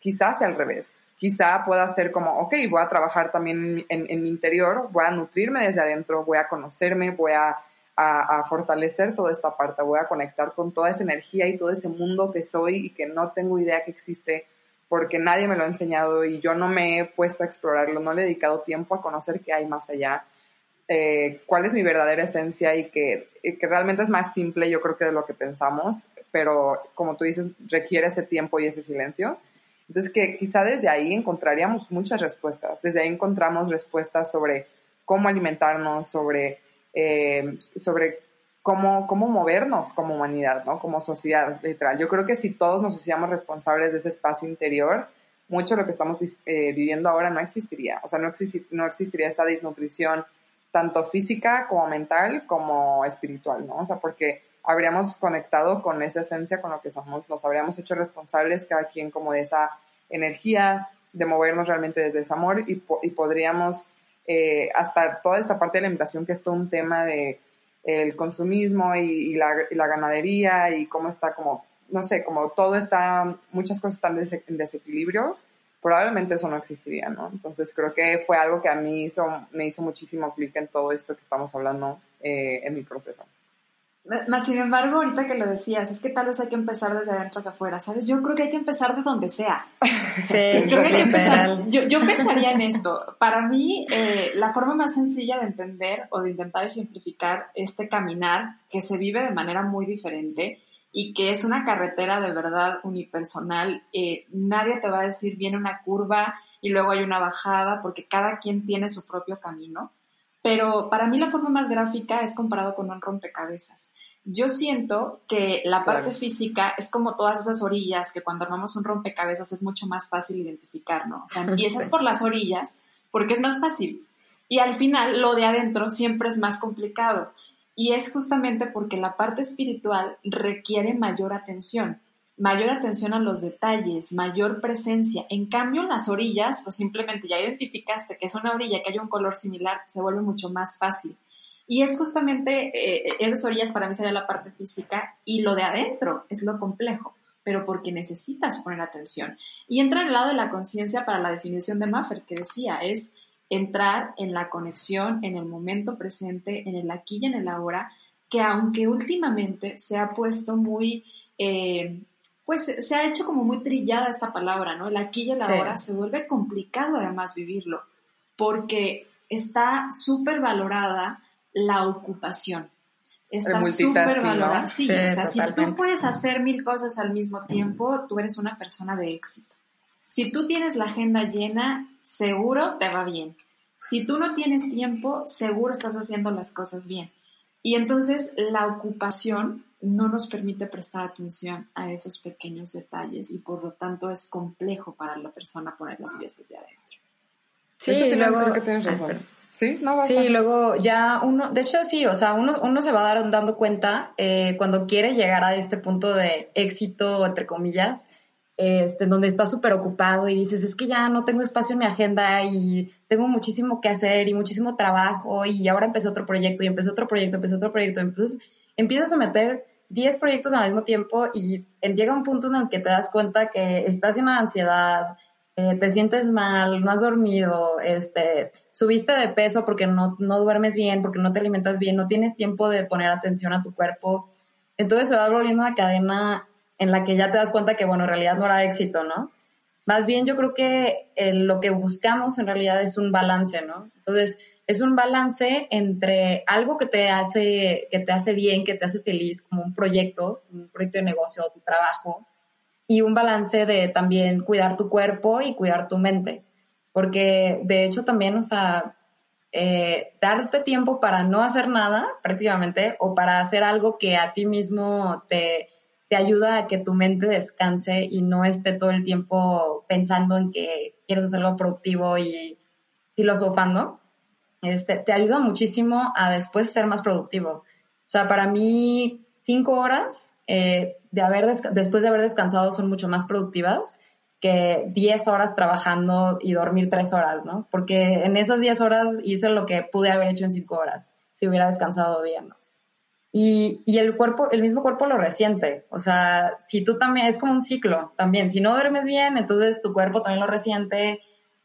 quizás sea al revés. Quizá pueda ser como, ok, voy a trabajar también en mi interior, voy a nutrirme desde adentro, voy a conocerme, voy a a, fortalecer toda esta parte, voy a conectar con toda esa energía y todo ese mundo que soy y que no tengo idea que existe porque nadie me lo ha enseñado y yo no me he puesto a explorarlo, no le he dedicado tiempo a conocer qué hay más allá, eh, cuál es mi verdadera esencia y que, que realmente es más simple yo creo que de lo que pensamos, pero como tú dices, requiere ese tiempo y ese silencio. Entonces que quizá desde ahí encontraríamos muchas respuestas, desde ahí encontramos respuestas sobre cómo alimentarnos, sobre eh, sobre cómo, cómo movernos como humanidad, ¿no? Como sociedad, literal. Yo creo que si todos nos hiciéramos responsables de ese espacio interior, mucho de lo que estamos eh, viviendo ahora no existiría. O sea, no, no existiría esta desnutrición tanto física como mental como espiritual, ¿no? O sea, porque habríamos conectado con esa esencia, con lo que somos, nos habríamos hecho responsables cada quien como de esa energía, de movernos realmente desde ese amor y, y podríamos eh, hasta toda esta parte de la alimentación que es todo un tema de el consumismo y, la, la, ganadería y cómo está como, no sé, como todo está, muchas cosas están en desequilibrio, probablemente eso no existiría, ¿no? Entonces creo que fue algo que a mí hizo, me hizo muchísimo clic en todo esto que estamos hablando eh, en mi proceso. Más sin embargo, ahorita que lo decías, es que tal vez hay que empezar desde adentro que afuera, ¿sabes? Yo creo que hay que empezar de donde sea. Sí, yo, yo, pensaría en esto. Para mí, eh, la forma más sencilla de entender o de intentar ejemplificar este caminar que se vive de manera muy diferente y que es una carretera de verdad unipersonal, eh, nadie te va a decir viene una curva y luego hay una bajada porque cada quien tiene su propio camino. Pero para mí la forma más gráfica es comparado con un rompecabezas. Yo siento que la parte física es como todas esas orillas que cuando armamos un rompecabezas es mucho más fácil identificar, ¿no? O sea, [laughs] empiezas por las orillas porque es más fácil y al final lo de adentro siempre es más complicado. Y es justamente porque la parte espiritual requiere mayor atención mayor atención a los detalles, mayor presencia. En cambio, en las orillas, pues simplemente ya identificaste que es una orilla, que hay un color similar, se vuelve mucho más fácil. Y es justamente, eh, esas orillas para mí sería la parte física y lo de adentro es lo complejo, pero porque necesitas poner atención. Y entra en el lado de la conciencia para la definición de Maffer, que decía, es entrar en la conexión, en el momento presente, en el aquí y en el ahora, que aunque últimamente se ha puesto muy... Eh, pues se ha hecho como muy trillada esta palabra, ¿no? El aquí y el ahora se vuelve complicado además vivirlo, porque está súper valorada la ocupación. Está súper valorada. Sí, o sea, si tú puedes hacer mil cosas al mismo tiempo, tú eres una persona de éxito. Si tú tienes la agenda llena, seguro te va bien. Si tú no tienes tiempo, seguro estás haciendo las cosas bien. Y entonces la ocupación no nos permite prestar atención a esos pequeños detalles y por lo tanto es complejo para la persona poner las piezas de adentro. Sí, luego... Sí, no sí, luego ya uno, de hecho sí, o sea, uno, uno se va dar, dando cuenta eh, cuando quiere llegar a este punto de éxito, entre comillas, este, donde está súper ocupado y dices, es que ya no tengo espacio en mi agenda y tengo muchísimo que hacer y muchísimo trabajo y ahora empecé otro proyecto y empecé otro proyecto, empecé otro proyecto, entonces empiezas a meter 10 proyectos al mismo tiempo y llega un punto en el que te das cuenta que estás en ansiedad, eh, te sientes mal, no has dormido, este, subiste de peso porque no, no duermes bien, porque no te alimentas bien, no tienes tiempo de poner atención a tu cuerpo. Entonces se va volviendo una cadena en la que ya te das cuenta que, bueno, en realidad no era éxito, ¿no? Más bien yo creo que eh, lo que buscamos en realidad es un balance, ¿no? Entonces, es un balance entre algo que te hace, que te hace bien, que te hace feliz, como un proyecto, un proyecto de negocio o tu trabajo, y un balance de también cuidar tu cuerpo y cuidar tu mente. Porque de hecho también, o sea, eh, darte tiempo para no hacer nada prácticamente o para hacer algo que a ti mismo te, te ayuda a que tu mente descanse y no esté todo el tiempo pensando en que quieres hacer algo productivo y filosofando este, te ayuda muchísimo a después ser más productivo. O sea, para mí, cinco horas eh, de haber después de haber descansado son mucho más productivas que diez horas trabajando y dormir tres horas, ¿no? Porque en esas diez horas hice lo que pude haber hecho en cinco horas, si hubiera descansado bien, ¿no? Y, y, el cuerpo, el mismo cuerpo lo resiente. O sea, si tú también, es como un ciclo también. Si no duermes bien, entonces tu cuerpo también lo resiente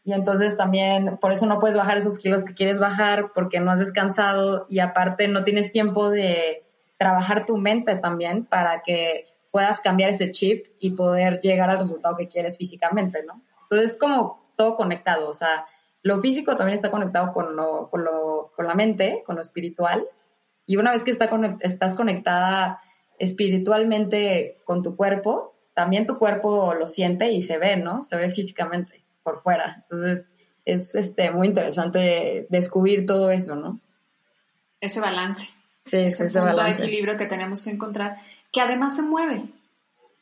y entonces también por eso no puedes bajar esos kilos que quieres bajar porque no has descansado y aparte no tienes tiempo de trabajar tu mente también para que puedas cambiar ese chip y poder llegar al resultado que quieres físicamente, ¿no? Entonces es como todo conectado, o sea, lo físico también está conectado con, lo, con, lo, con la mente, con lo espiritual, y una vez que está estás conectada espiritualmente con tu cuerpo, también tu cuerpo lo siente y se ve, ¿no? Se ve físicamente por fuera. Entonces, es este, muy interesante descubrir todo eso, ¿no? Ese balance. Sí, ese punto de equilibrio que tenemos que encontrar, que además se mueve.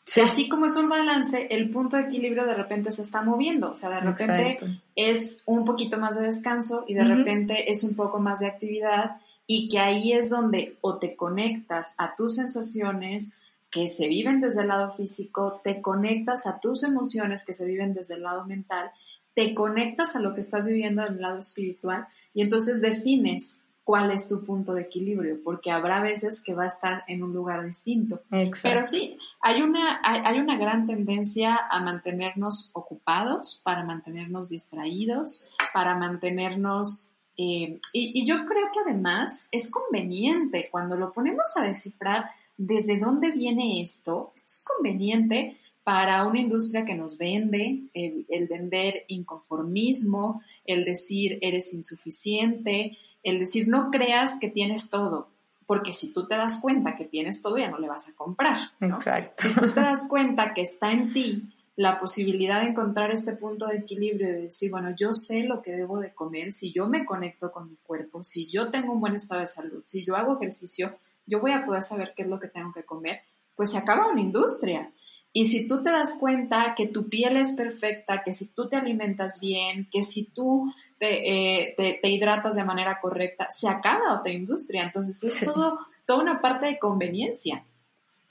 Sí. Así como es un balance, el punto de equilibrio de repente se está moviendo. O sea, de repente es un poquito más de descanso y de repente es un poco más de actividad y que ahí es donde o te conectas a tus sensaciones que se viven desde el lado físico, te conectas a tus emociones que se viven desde el lado mental, te conectas a lo que estás viviendo en el lado espiritual y entonces defines cuál es tu punto de equilibrio, porque habrá veces que va a estar en un lugar distinto. Pero sí, hay una, hay, una gran tendencia a mantenernos ocupados, para mantenernos distraídos, para mantenernos... Eh, y, y yo creo que además es conveniente cuando lo ponemos a descifrar desde dónde viene esto. Esto es conveniente para una industria que nos vende, el, el vender inconformismo, el decir eres insuficiente, el decir no creas que tienes todo, porque si tú te das cuenta que tienes todo ya no le vas a comprar. Exacto. Si tú te das cuenta que está en ti la posibilidad de encontrar este punto de equilibrio y de decir, bueno, yo sé lo que debo de comer, si yo me conecto con mi cuerpo, si yo tengo un buen estado de salud, si yo hago ejercicio, yo voy a poder saber qué es lo que tengo que comer, pues se acaba una industria. Y si tú te das cuenta que tu piel es perfecta, que si tú te alimentas bien, que si tú te, eh, hidratas de manera correcta, se acaba otra industria. Entonces es todo, toda una parte de conveniencia.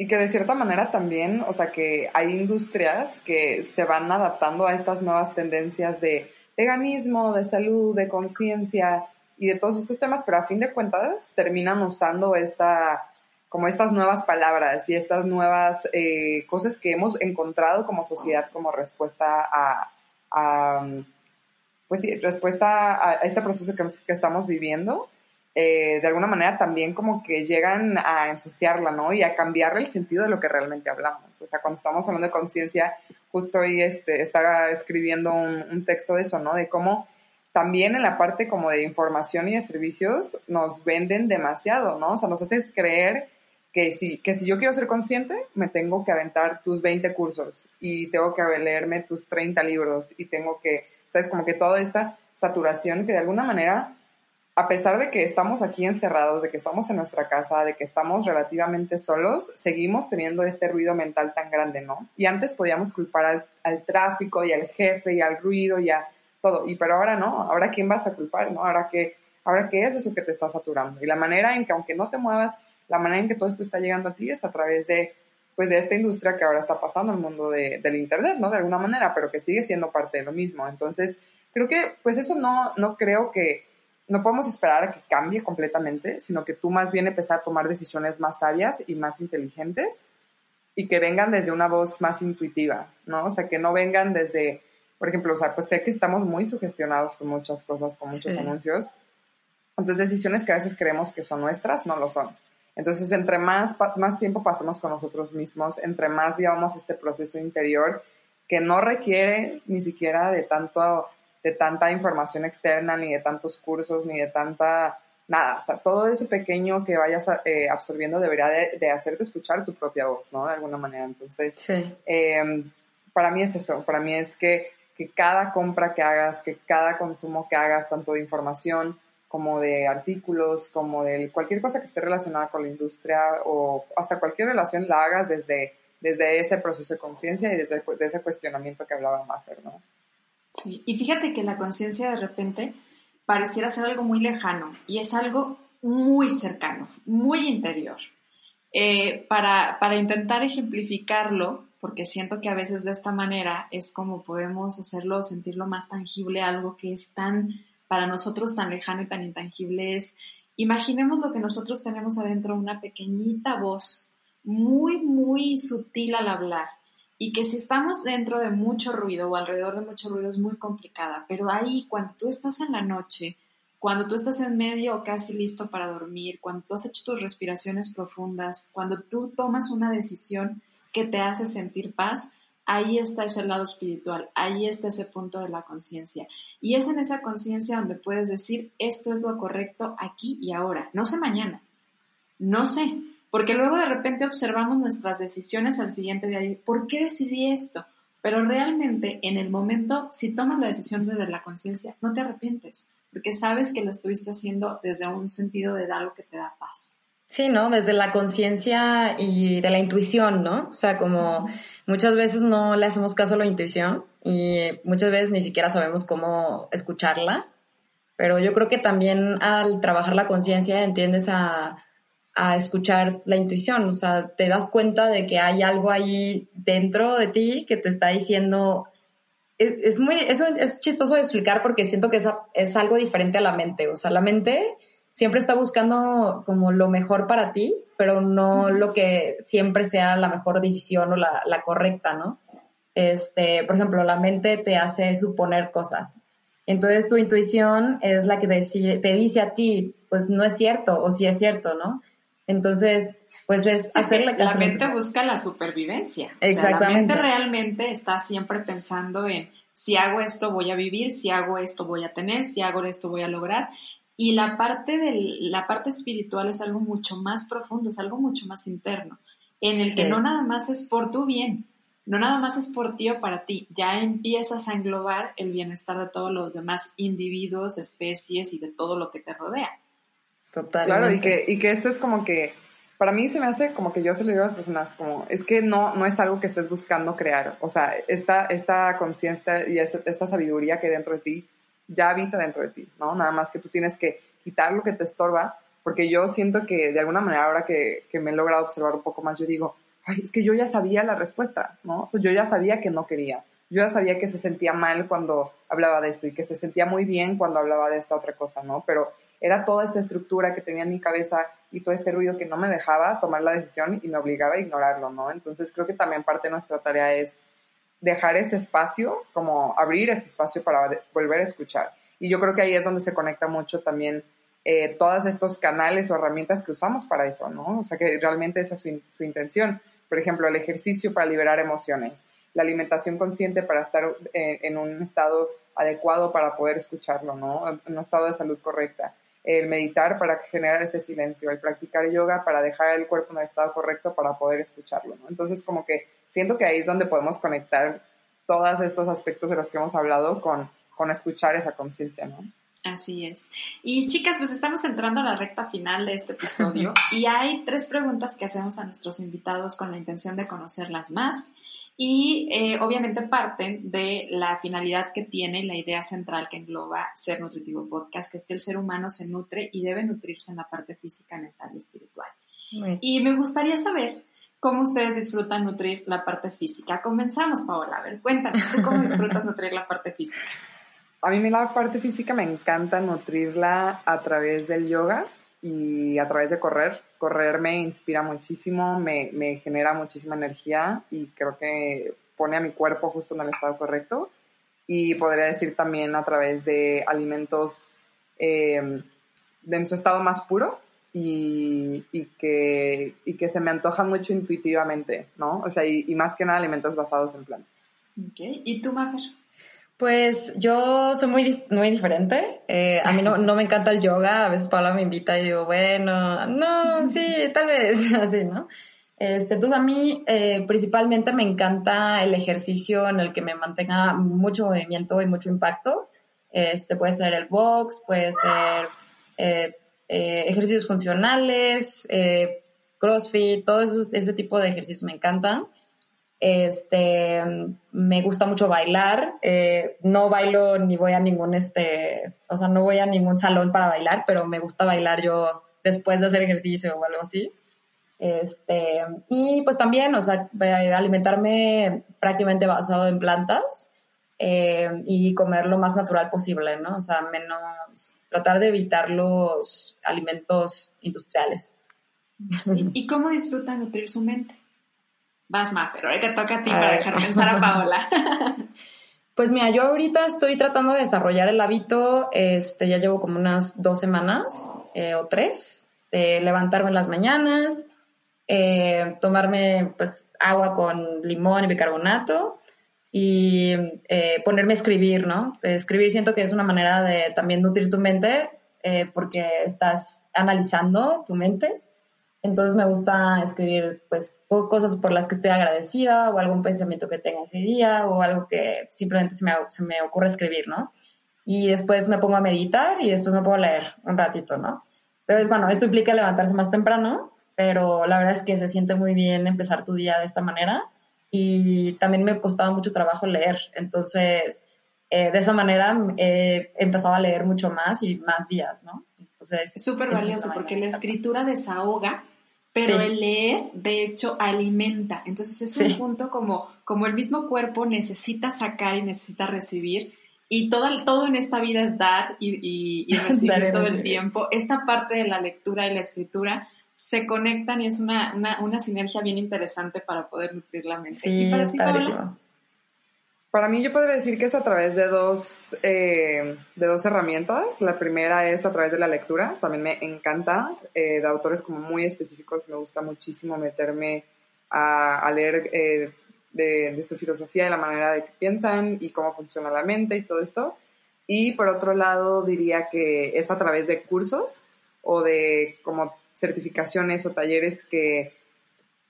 Y que de cierta manera también, o sea, que hay industrias que se van adaptando a estas nuevas tendencias de veganismo, de salud, de conciencia y de todos estos temas, pero a fin de cuentas terminan usando esta como estas nuevas palabras y estas nuevas eh, cosas que hemos encontrado como sociedad como respuesta a, pues sí, respuesta a este proceso que, que estamos viviendo, eh, de alguna manera también como que llegan a ensuciarla, ¿no? Y a cambiarle el sentido de lo que realmente hablamos. O sea, cuando estamos hablando de conciencia, justo hoy este, estaba escribiendo un, texto de eso, ¿no? De cómo también en la parte como de información y de servicios nos venden demasiado, ¿no? O sea, nos haces creer que si, que si yo quiero ser consciente, me tengo que aventar tus 20 cursos y tengo que leerme tus 30 libros y tengo que, sabes, como que toda esta saturación que de alguna manera, a pesar de que estamos aquí encerrados, de que estamos en nuestra casa, de que estamos relativamente solos, seguimos teniendo este ruido mental tan grande, ¿no? Y antes podíamos culpar al, al tráfico y al jefe y al ruido y a todo, y pero ahora no, ahora quién vas a culpar, ¿no? Ahora que, ahora qué es eso que te está saturando. Y la manera en que aunque no te muevas, la manera en que todo esto está llegando a ti es a través de, pues, de esta industria que ahora está pasando, el mundo de, del Internet, ¿no? De alguna manera, pero que sigue siendo parte de lo mismo. Entonces, creo que, pues, eso no, no creo que, no podemos esperar a que cambie completamente, sino que tú más bien empezar a tomar decisiones más sabias y más inteligentes y que vengan desde una voz más intuitiva, ¿no? O sea, que no vengan desde, por ejemplo, o sea, pues sé que estamos muy sugestionados con muchas cosas, con muchos anuncios. Entonces, decisiones que a veces creemos que son nuestras, no lo son. Entonces, entre más, más tiempo pasemos con nosotros mismos, entre más vivamos este proceso interior que no requiere ni siquiera de, tanto, de tanta información externa, ni de tantos cursos, ni de tanta nada. O sea, todo eso pequeño que vayas eh, absorbiendo debería de, hacerte escuchar tu propia voz, ¿no? De alguna manera. Entonces, em, para mí es eso. Para mí es que, que cada compra que hagas, que cada consumo que hagas, tanto de información, como de artículos, como de cualquier cosa que esté relacionada con la industria o hasta cualquier relación la hagas desde, desde ese proceso de conciencia y desde, ese cuestionamiento que hablaba Maffer, ¿no? Sí, y fíjate que la conciencia de repente pareciera ser algo muy lejano y es algo muy cercano, muy interior. Eh, para, para intentar ejemplificarlo, porque siento que a veces de esta manera es como podemos hacerlo, sentirlo más tangible, algo que es tan para nosotros tan lejano y tan intangible es, imaginemos lo que nosotros tenemos adentro, una pequeñita voz muy, muy sutil al hablar y que si estamos dentro de mucho ruido o alrededor de mucho ruido es muy complicada, pero ahí cuando tú estás en la noche, cuando tú estás en medio o casi listo para dormir, cuando tú has hecho tus respiraciones profundas, cuando tú tomas una decisión que te hace sentir paz, ahí está ese lado espiritual, ahí está ese punto de la conciencia. Y es en esa conciencia donde puedes decir, esto es lo correcto aquí y ahora, no sé mañana, no sé, porque luego de repente observamos nuestras decisiones al siguiente día, ¿por qué decidí esto? Pero realmente en el momento, si tomas la decisión desde la conciencia, no te arrepientes, porque sabes que lo estuviste haciendo desde un sentido de algo que te da paz. Sí, ¿no? Desde la conciencia y de la intuición, ¿no? O sea, como muchas veces no le hacemos caso a la intuición y muchas veces ni siquiera sabemos cómo escucharla, pero yo creo que también al trabajar la conciencia entiendes a, a, escuchar la intuición, o sea, te das cuenta de que hay algo ahí dentro de ti que te está diciendo, es, muy, eso es chistoso de explicar porque siento que es, es algo diferente a la mente, o sea, la mente siempre está buscando como lo mejor para ti, pero no lo que siempre sea la mejor decisión o la, correcta, ¿no? Este, por ejemplo, la mente te hace suponer cosas. Entonces tu intuición es la que te dice a ti, pues no es cierto o sí es cierto, ¿no? Entonces, pues es hacer la La mente busca la supervivencia. Exactamente. la mente realmente está siempre pensando en si hago esto voy a vivir, si hago esto voy a tener, si hago esto voy a lograr. Y la parte, del, la parte espiritual es algo mucho más profundo, es algo mucho más interno, en el que no nada más es por tu bien, no nada más es por ti o para ti, ya empiezas a englobar el bienestar de todos los demás individuos, especies y de todo lo que te rodea. Totalmente. Claro, y que, y que esto es como que, para mí se me hace como que yo se lo digo a las personas, como, es que no, no es algo que estés buscando crear, o sea, esta, esta conciencia y esta, sabiduría que dentro de ti ya habita dentro de ti, ¿no? Nada más que tú tienes que quitar lo que te estorba, porque yo siento que de alguna manera ahora que, que me he logrado observar un poco más, yo digo, ay, es que yo ya sabía la respuesta, ¿no? O sea, yo ya sabía que no quería, yo ya sabía que se sentía mal cuando hablaba de esto y que se sentía muy bien cuando hablaba de esta otra cosa, ¿no? Pero era toda esta estructura que tenía en mi cabeza y todo este ruido que no me dejaba tomar la decisión y me obligaba a ignorarlo, ¿no? Entonces creo que también parte de nuestra tarea es dejar ese espacio, como abrir ese espacio para volver a escuchar. Y yo creo que ahí es donde se conecta mucho también eh, todos estos canales o herramientas que usamos para eso, ¿no? O sea, que realmente esa es su, intención. Por ejemplo, el ejercicio para liberar emociones, la alimentación consciente para estar eh, en un estado adecuado para poder escucharlo, ¿no? En un estado de salud correcta. El meditar para generar ese silencio, el practicar yoga para dejar el cuerpo en el estado correcto para poder escucharlo, ¿no? Entonces, como que siento que ahí es donde podemos conectar todos estos aspectos de los que hemos hablado con, con escuchar esa conciencia, ¿no? Así es. Y chicas, pues estamos entrando a la recta final de este episodio [laughs] y hay tres preguntas que hacemos a nuestros invitados con la intención de conocerlas más y eh, obviamente parten de la finalidad que tiene la idea central que engloba Ser Nutritivo Podcast, que es que el ser humano se nutre y debe nutrirse en la parte física, mental y espiritual. Y me gustaría saber ¿Cómo ustedes disfrutan nutrir la parte física? Comenzamos, Paola. A ver, cuéntanos, ¿tú cómo [laughs] disfrutas nutrir la parte física? A mí la parte física me encanta nutrirla a través del yoga y a través de correr. Correr me inspira muchísimo, me, me genera muchísima energía y creo que pone a mi cuerpo justo en el estado correcto. Y podría decir también a través de alimentos eh, en su estado más puro, y, y, que, y que se me antojan mucho intuitivamente, ¿no? O sea, y, más que nada alimentos basados en plantas. Ok, ¿y tú, Mafer? Pues yo soy muy, muy diferente. Eh, a mí no, no, me encanta el yoga. A veces Paula me invita y digo, bueno, no, sí, tal vez, [laughs] así, ¿no? Este, entonces a mí eh, principalmente me encanta el ejercicio en el que me mantenga mucho movimiento y mucho impacto. Este puede ser el box, puede ser eh, eh, ejercicios funcionales, CrossFit, todo ese tipo de ejercicios me encantan. Este, me gusta mucho bailar. Eh, no bailo ni voy a ningún, este, o sea, no voy a ningún salón para bailar, pero me gusta bailar yo después de hacer ejercicio o algo así. Este, y pues también, o sea, alimentarme prácticamente basado en plantas y comer lo más natural posible, ¿no? O sea, menos tratar de evitar los alimentos industriales. ¿Y cómo disfruta nutrir su mente? Vas, más, pero ahorita toca a ti para dejar pensar a Paola. [laughs] Pues mira, yo ahorita estoy tratando de desarrollar el hábito, este, ya llevo como unas dos semanas eh, o tres, de levantarme en las mañanas, eh, tomarme pues agua con limón y bicarbonato y eh, ponerme a escribir, ¿no? Escribir siento que es una manera de también nutrir tu mente eh, porque estás analizando tu mente. Entonces me gusta escribir pues cosas por las que estoy agradecida o algún pensamiento que tenga ese día o algo que simplemente se me, se me ocurre escribir, ¿no? Y después me pongo a meditar y después me pongo a leer un ratito, ¿no? Entonces, bueno, esto implica levantarse más temprano, pero la verdad es que se siente muy bien empezar tu día de esta manera y también me costaba mucho trabajo leer, entonces eh, de esa manera eh, empezaba a leer mucho más y más días, ¿no? es súper valioso porque la escritura desahoga, pero el leer, de hecho, alimenta. Entonces es un punto como, como el mismo cuerpo necesita sacar y necesita recibir. Y todo, todo en esta vida es dar y, y, [laughs] recibir todo el tiempo. Esta parte de la lectura y la escritura se conectan y es una, una, una sinergia bien interesante para poder nutrir la mente. Sí, ¿Y para es padrísimo. Para mí yo podría decir que es a través de dos, eh, de dos herramientas. La primera es a través de la lectura. También me encanta eh, de autores como muy específicos. Me gusta muchísimo meterme a, leer eh, de, de, su filosofía, de la manera de que piensan y cómo funciona la mente y todo esto. Y por otro lado diría que es a través de cursos o de como certificaciones o talleres que,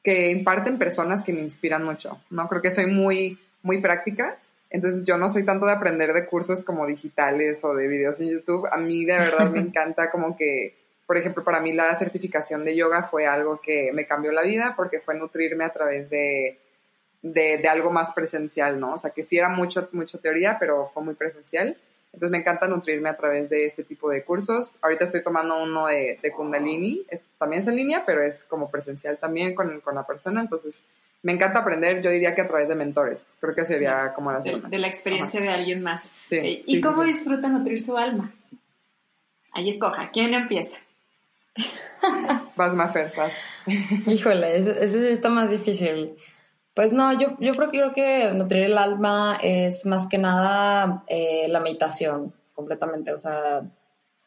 que imparten personas que me inspiran mucho. ¿no? Creo que soy muy muy práctica. Entonces yo no soy tanto de aprender de cursos como digitales o de videos en YouTube. A mí de verdad me [laughs] encanta como que, por ejemplo, para mí la certificación de yoga fue algo que me cambió la vida porque fue nutrirme a través de, de, algo más presencial, ¿no? O sea, que sí era mucho, mucha teoría, pero fue muy presencial. Entonces me encanta nutrirme a través de este tipo de cursos. Ahorita estoy tomando uno de, de Kundalini, también es en línea, pero es como presencial también con, con la persona. Entonces me encanta aprender, yo diría que a través de mentores. Creo que sería como la de, de, la experiencia de alguien más. Eh, ¿Y cómo disfruta nutrir su alma? Ahí escoja, ¿quién empieza? [laughs] vas, Mafer, vas. [laughs] Híjole, eso, está más difícil. Pues no, yo, yo creo, creo, que nutrir el alma es más que nada eh, la meditación, completamente. O sea,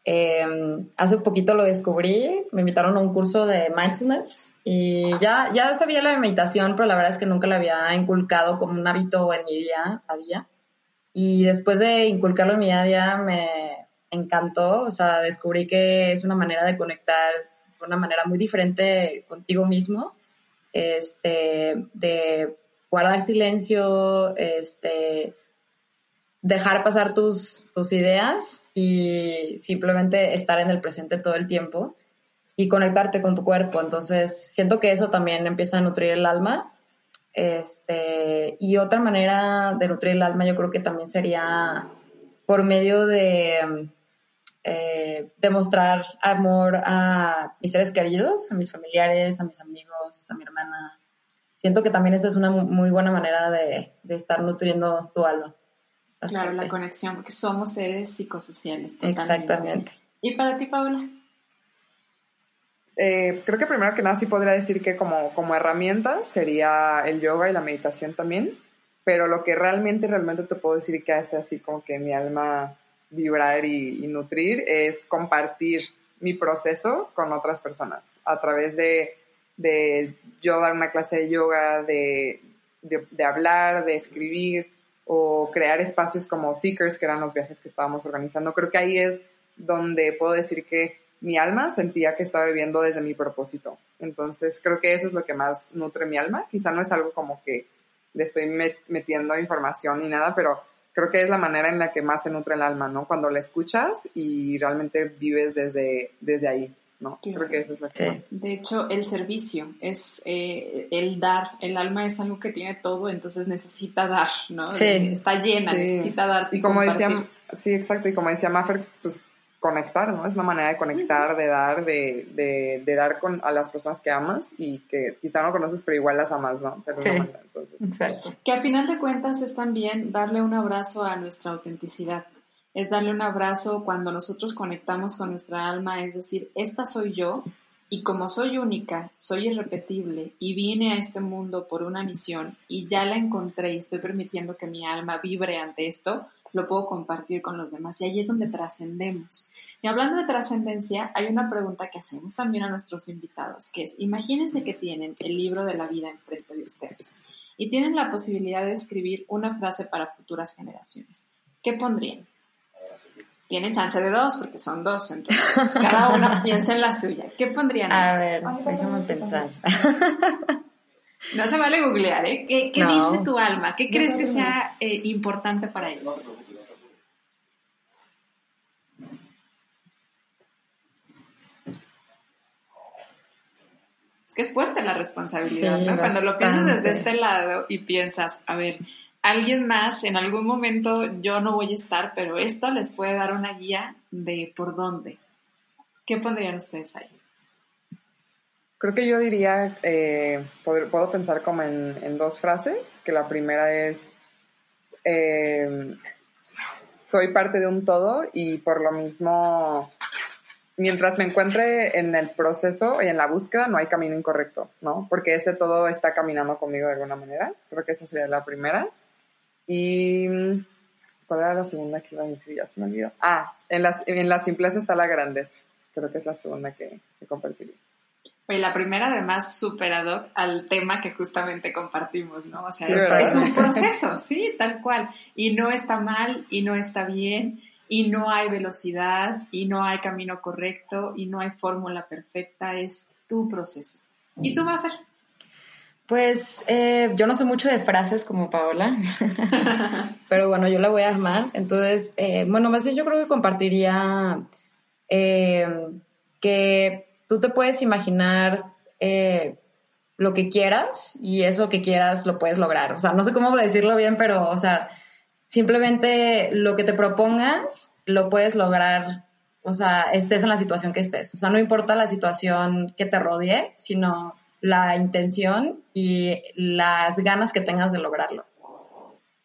Em, hace poquito lo descubrí, me invitaron a un curso de mindfulness y ya, ya sabía la meditación, pero la verdad es que nunca la había inculcado como un hábito en mi día a día. Y después de inculcarlo en mi día a día me encantó, o sea, descubrí que es una manera de conectar de una manera muy diferente contigo mismo, este, de guardar silencio, este, dejar pasar tus, tus ideas y simplemente estar en el presente todo el tiempo y conectarte con tu cuerpo. Entonces, siento que eso también empieza a nutrir el alma. Este, y otra manera de nutrir el alma yo creo que también sería por medio de eh, demostrar amor a mis seres queridos, a mis familiares, a mis amigos, a mi hermana. Siento que también esa es una muy buena manera de, de estar nutriendo tu alma. Claro, la conexión, porque somos seres psicosociales. Exactamente. ¿Y para ti, Paula? Eh, creo que primero que nada sí podría decir que como, como herramienta sería el yoga y la meditación también, pero lo que realmente, realmente te puedo decir que hace así como que mi alma vibrar y, nutrir es compartir mi proceso con otras personas a través de, de yo dar una clase de yoga, de, de hablar, de escribir, o crear espacios como Seekers, que eran los viajes que estábamos organizando. Creo que ahí es donde puedo decir que mi alma sentía que estaba viviendo desde mi propósito. Entonces creo que eso es lo que más nutre mi alma. Quizá no es algo como que le estoy metiendo información ni nada, pero creo que es la manera en la que más se nutre el alma, ¿no? Cuando la escuchas y realmente vives desde, desde ahí. ¿No? Creo que eso es que De hecho, el servicio es eh, el dar. El alma es algo que tiene todo, entonces necesita dar, ¿no? Está llena, necesita dar. Y, como decía, sí, exacto, y como decía Maffer, pues conectar, ¿no? Es una manera de conectar, de dar, de, de, de, dar con, a las personas que amas y que quizá no conoces, pero igual las amas, ¿no? sí. Exacto. Que a final de cuentas es también darle un abrazo a nuestra autenticidad es darle un abrazo cuando nosotros conectamos con nuestra alma, es decir, esta soy yo y como soy única, soy irrepetible y vine a este mundo por una misión y ya la encontré y estoy permitiendo que mi alma vibre ante esto, lo puedo compartir con los demás y ahí es donde trascendemos. Y hablando de trascendencia, hay una pregunta que hacemos también a nuestros invitados, que es, imagínense que tienen el libro de la vida enfrente de ustedes y tienen la posibilidad de escribir una frase para futuras generaciones. ¿Qué pondrían? Tienen chance de dos porque son dos, entonces cada uno [laughs] piensa en la suya. ¿Qué pondrían? A ver, déjame pensar. [laughs] No se vale googlear, ¿eh? ¿Qué, dice tu alma? ¿Qué crees que sea eh, importante para ellos? Es que es fuerte la responsabilidad, ¿no? Cuando lo piensas desde este lado y piensas, a ver, alguien más, en algún momento yo no voy a estar, pero esto les puede dar una guía de por dónde. ¿Qué pondrían ustedes ahí? Creo que yo diría, eh, puedo, pensar como en, dos frases, que la primera es, eh, soy parte de un todo y por lo mismo, mientras me encuentre en el proceso y en la búsqueda, no hay camino incorrecto, ¿no? Porque ese todo está caminando conmigo de alguna manera. Creo que esa sería la primera. Y, ¿cuál era la segunda que iba a decir? Ya se me olvidó. Ah, en la, en la simpleza está la grandeza. Creo que es la segunda que, que compartiría. Oye, la primera además super ad hoc al tema que justamente compartimos, ¿no? O sea, es, un [laughs] proceso, sí, tal cual. Y no está mal y no está bien y no hay velocidad y no hay camino correcto y no hay fórmula perfecta, es tu proceso. ¿Y tú, Maffer? Pues eh, yo no sé mucho de frases como Paola, [laughs] [laughs] pero bueno, yo la voy a armar. Entonces, eh, bueno, más bien yo creo que compartiría eh, que tú te puedes imaginar lo que quieras y eso que quieras lo puedes lograr. O sea, no sé cómo decirlo bien, pero, o sea, simplemente lo que te propongas lo puedes lograr, o sea, estés en la situación que estés. O sea, no importa la situación que te rodee, sino la intención y las ganas que tengas de lograrlo.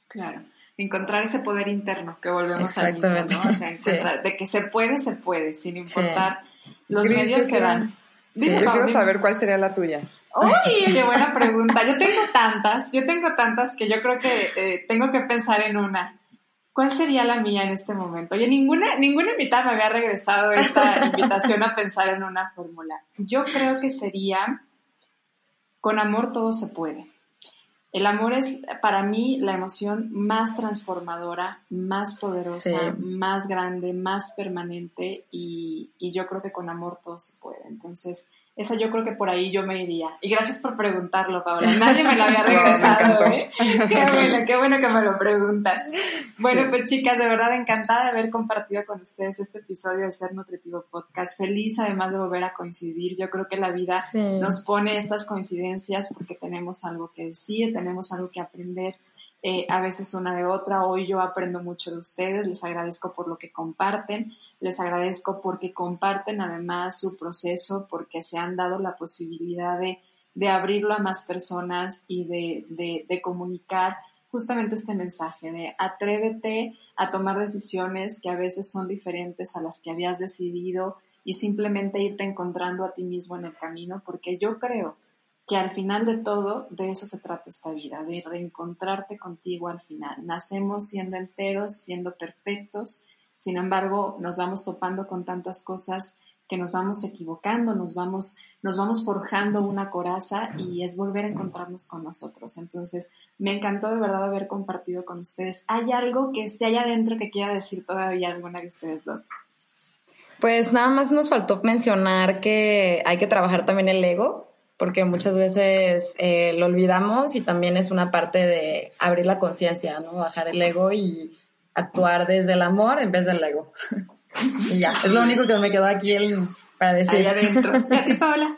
Claro. Encontrar ese poder interno que volvemos a mismo, ¿no? O sea, [laughs] encontrar, de que se puede, se puede, sin importar los medios que dan. Sí, yo quiero saber cuál sería la tuya. ¡Uy! ¡Qué buena pregunta! Yo tengo tantas, yo tengo tantas que yo creo que eh, tengo que pensar en una. ¿Cuál sería la mía en este momento? Oye, ninguna, ninguna invitada me había regresado esta [laughs] invitación a pensar en una fórmula. Yo creo que sería, con amor todo se puede. El amor es para mí la emoción más transformadora, más poderosa, más grande, más permanente y, y, yo creo que con amor todo se puede. Entonces, esa yo creo que por ahí yo me iría. Y gracias por preguntarlo, Paola. Nadie me lo había [laughs] regresado, ¿eh? [laughs] Qué bueno, qué bueno que me lo preguntas. Bueno, pues chicas, de verdad encantada de haber compartido con ustedes este episodio de Ser Nutritivo Podcast. Feliz además de volver a coincidir. Yo creo que la vida nos pone estas coincidencias porque tenemos algo que decir, tenemos algo que aprender. Eh, a veces una de otra. Hoy yo aprendo mucho de ustedes, les agradezco por lo que comparten. Les agradezco porque comparten además su proceso, porque se han dado la posibilidad de, abrirlo a más personas y de, de, comunicar justamente este mensaje de atrévete a tomar decisiones que a veces son diferentes a las que habías decidido y simplemente irte encontrando a ti mismo en el camino, porque yo creo que al final de todo, de eso se trata esta vida, de reencontrarte contigo al final. Nacemos siendo enteros, siendo perfectos, sin embargo, nos vamos topando con tantas cosas que nos vamos equivocando, nos vamos, nos vamos forjando una coraza y es volver a encontrarnos con nosotros. Entonces, me encantó de verdad haber compartido con ustedes. ¿Hay algo que esté allá adentro que quiera decir todavía alguna de ustedes dos? Pues nada más nos faltó mencionar que hay que trabajar también el ego, porque muchas veces eh, lo olvidamos y también es una parte de abrir la conciencia, ¿no? Bajar el ego y actuar desde el amor en vez del ego. [laughs] y ya, es lo único que me quedó aquí para decir. adentro. [laughs] ¿Y a ti, Paola?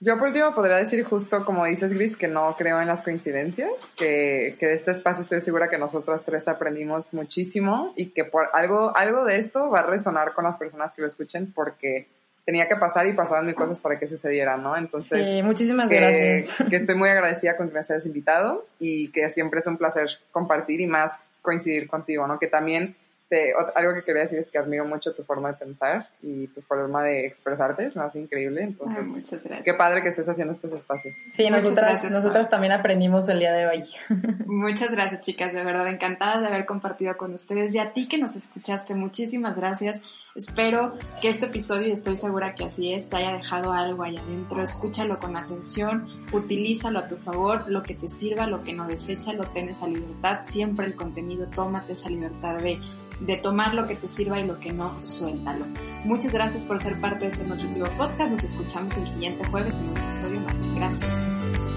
Yo por último podría decir justo como dices, Gris, que no creo en las coincidencias, que, que de este espacio estoy segura que nosotras tres aprendimos muchísimo y que por algo, algo de esto va a resonar con las personas que lo escuchen porque tenía que pasar y pasaban mil cosas para que sucediera, ¿no? Entonces, sí, muchísimas gracias. Que estoy muy agradecida con que me hayas invitado y que siempre es un placer compartir y más coincidir contigo, ¿no? Que también te, algo que quería decir es que admiro mucho tu forma de pensar y tu forma de expresarte, es más increíble. Entonces, muchas gracias. qué padre que estés haciendo estos espacios. Sí, nosotras, nosotras también aprendimos el día de hoy. [laughs] Muchas gracias, chicas, de verdad, encantada de haber compartido con ustedes y a ti que nos escuchaste, muchísimas gracias. Espero que este episodio, estoy segura que así es, te haya dejado algo ahí adentro. Escúchalo con atención, utilízalo a tu favor, lo que te sirva, lo que no desecha, lo tienes a libertad. Siempre el contenido, tómate esa libertad de, de tomar lo que te sirva y lo que no, suéltalo. Muchas gracias por ser parte de este nutritivo podcast. Nos escuchamos el siguiente jueves en un episodio más. Gracias.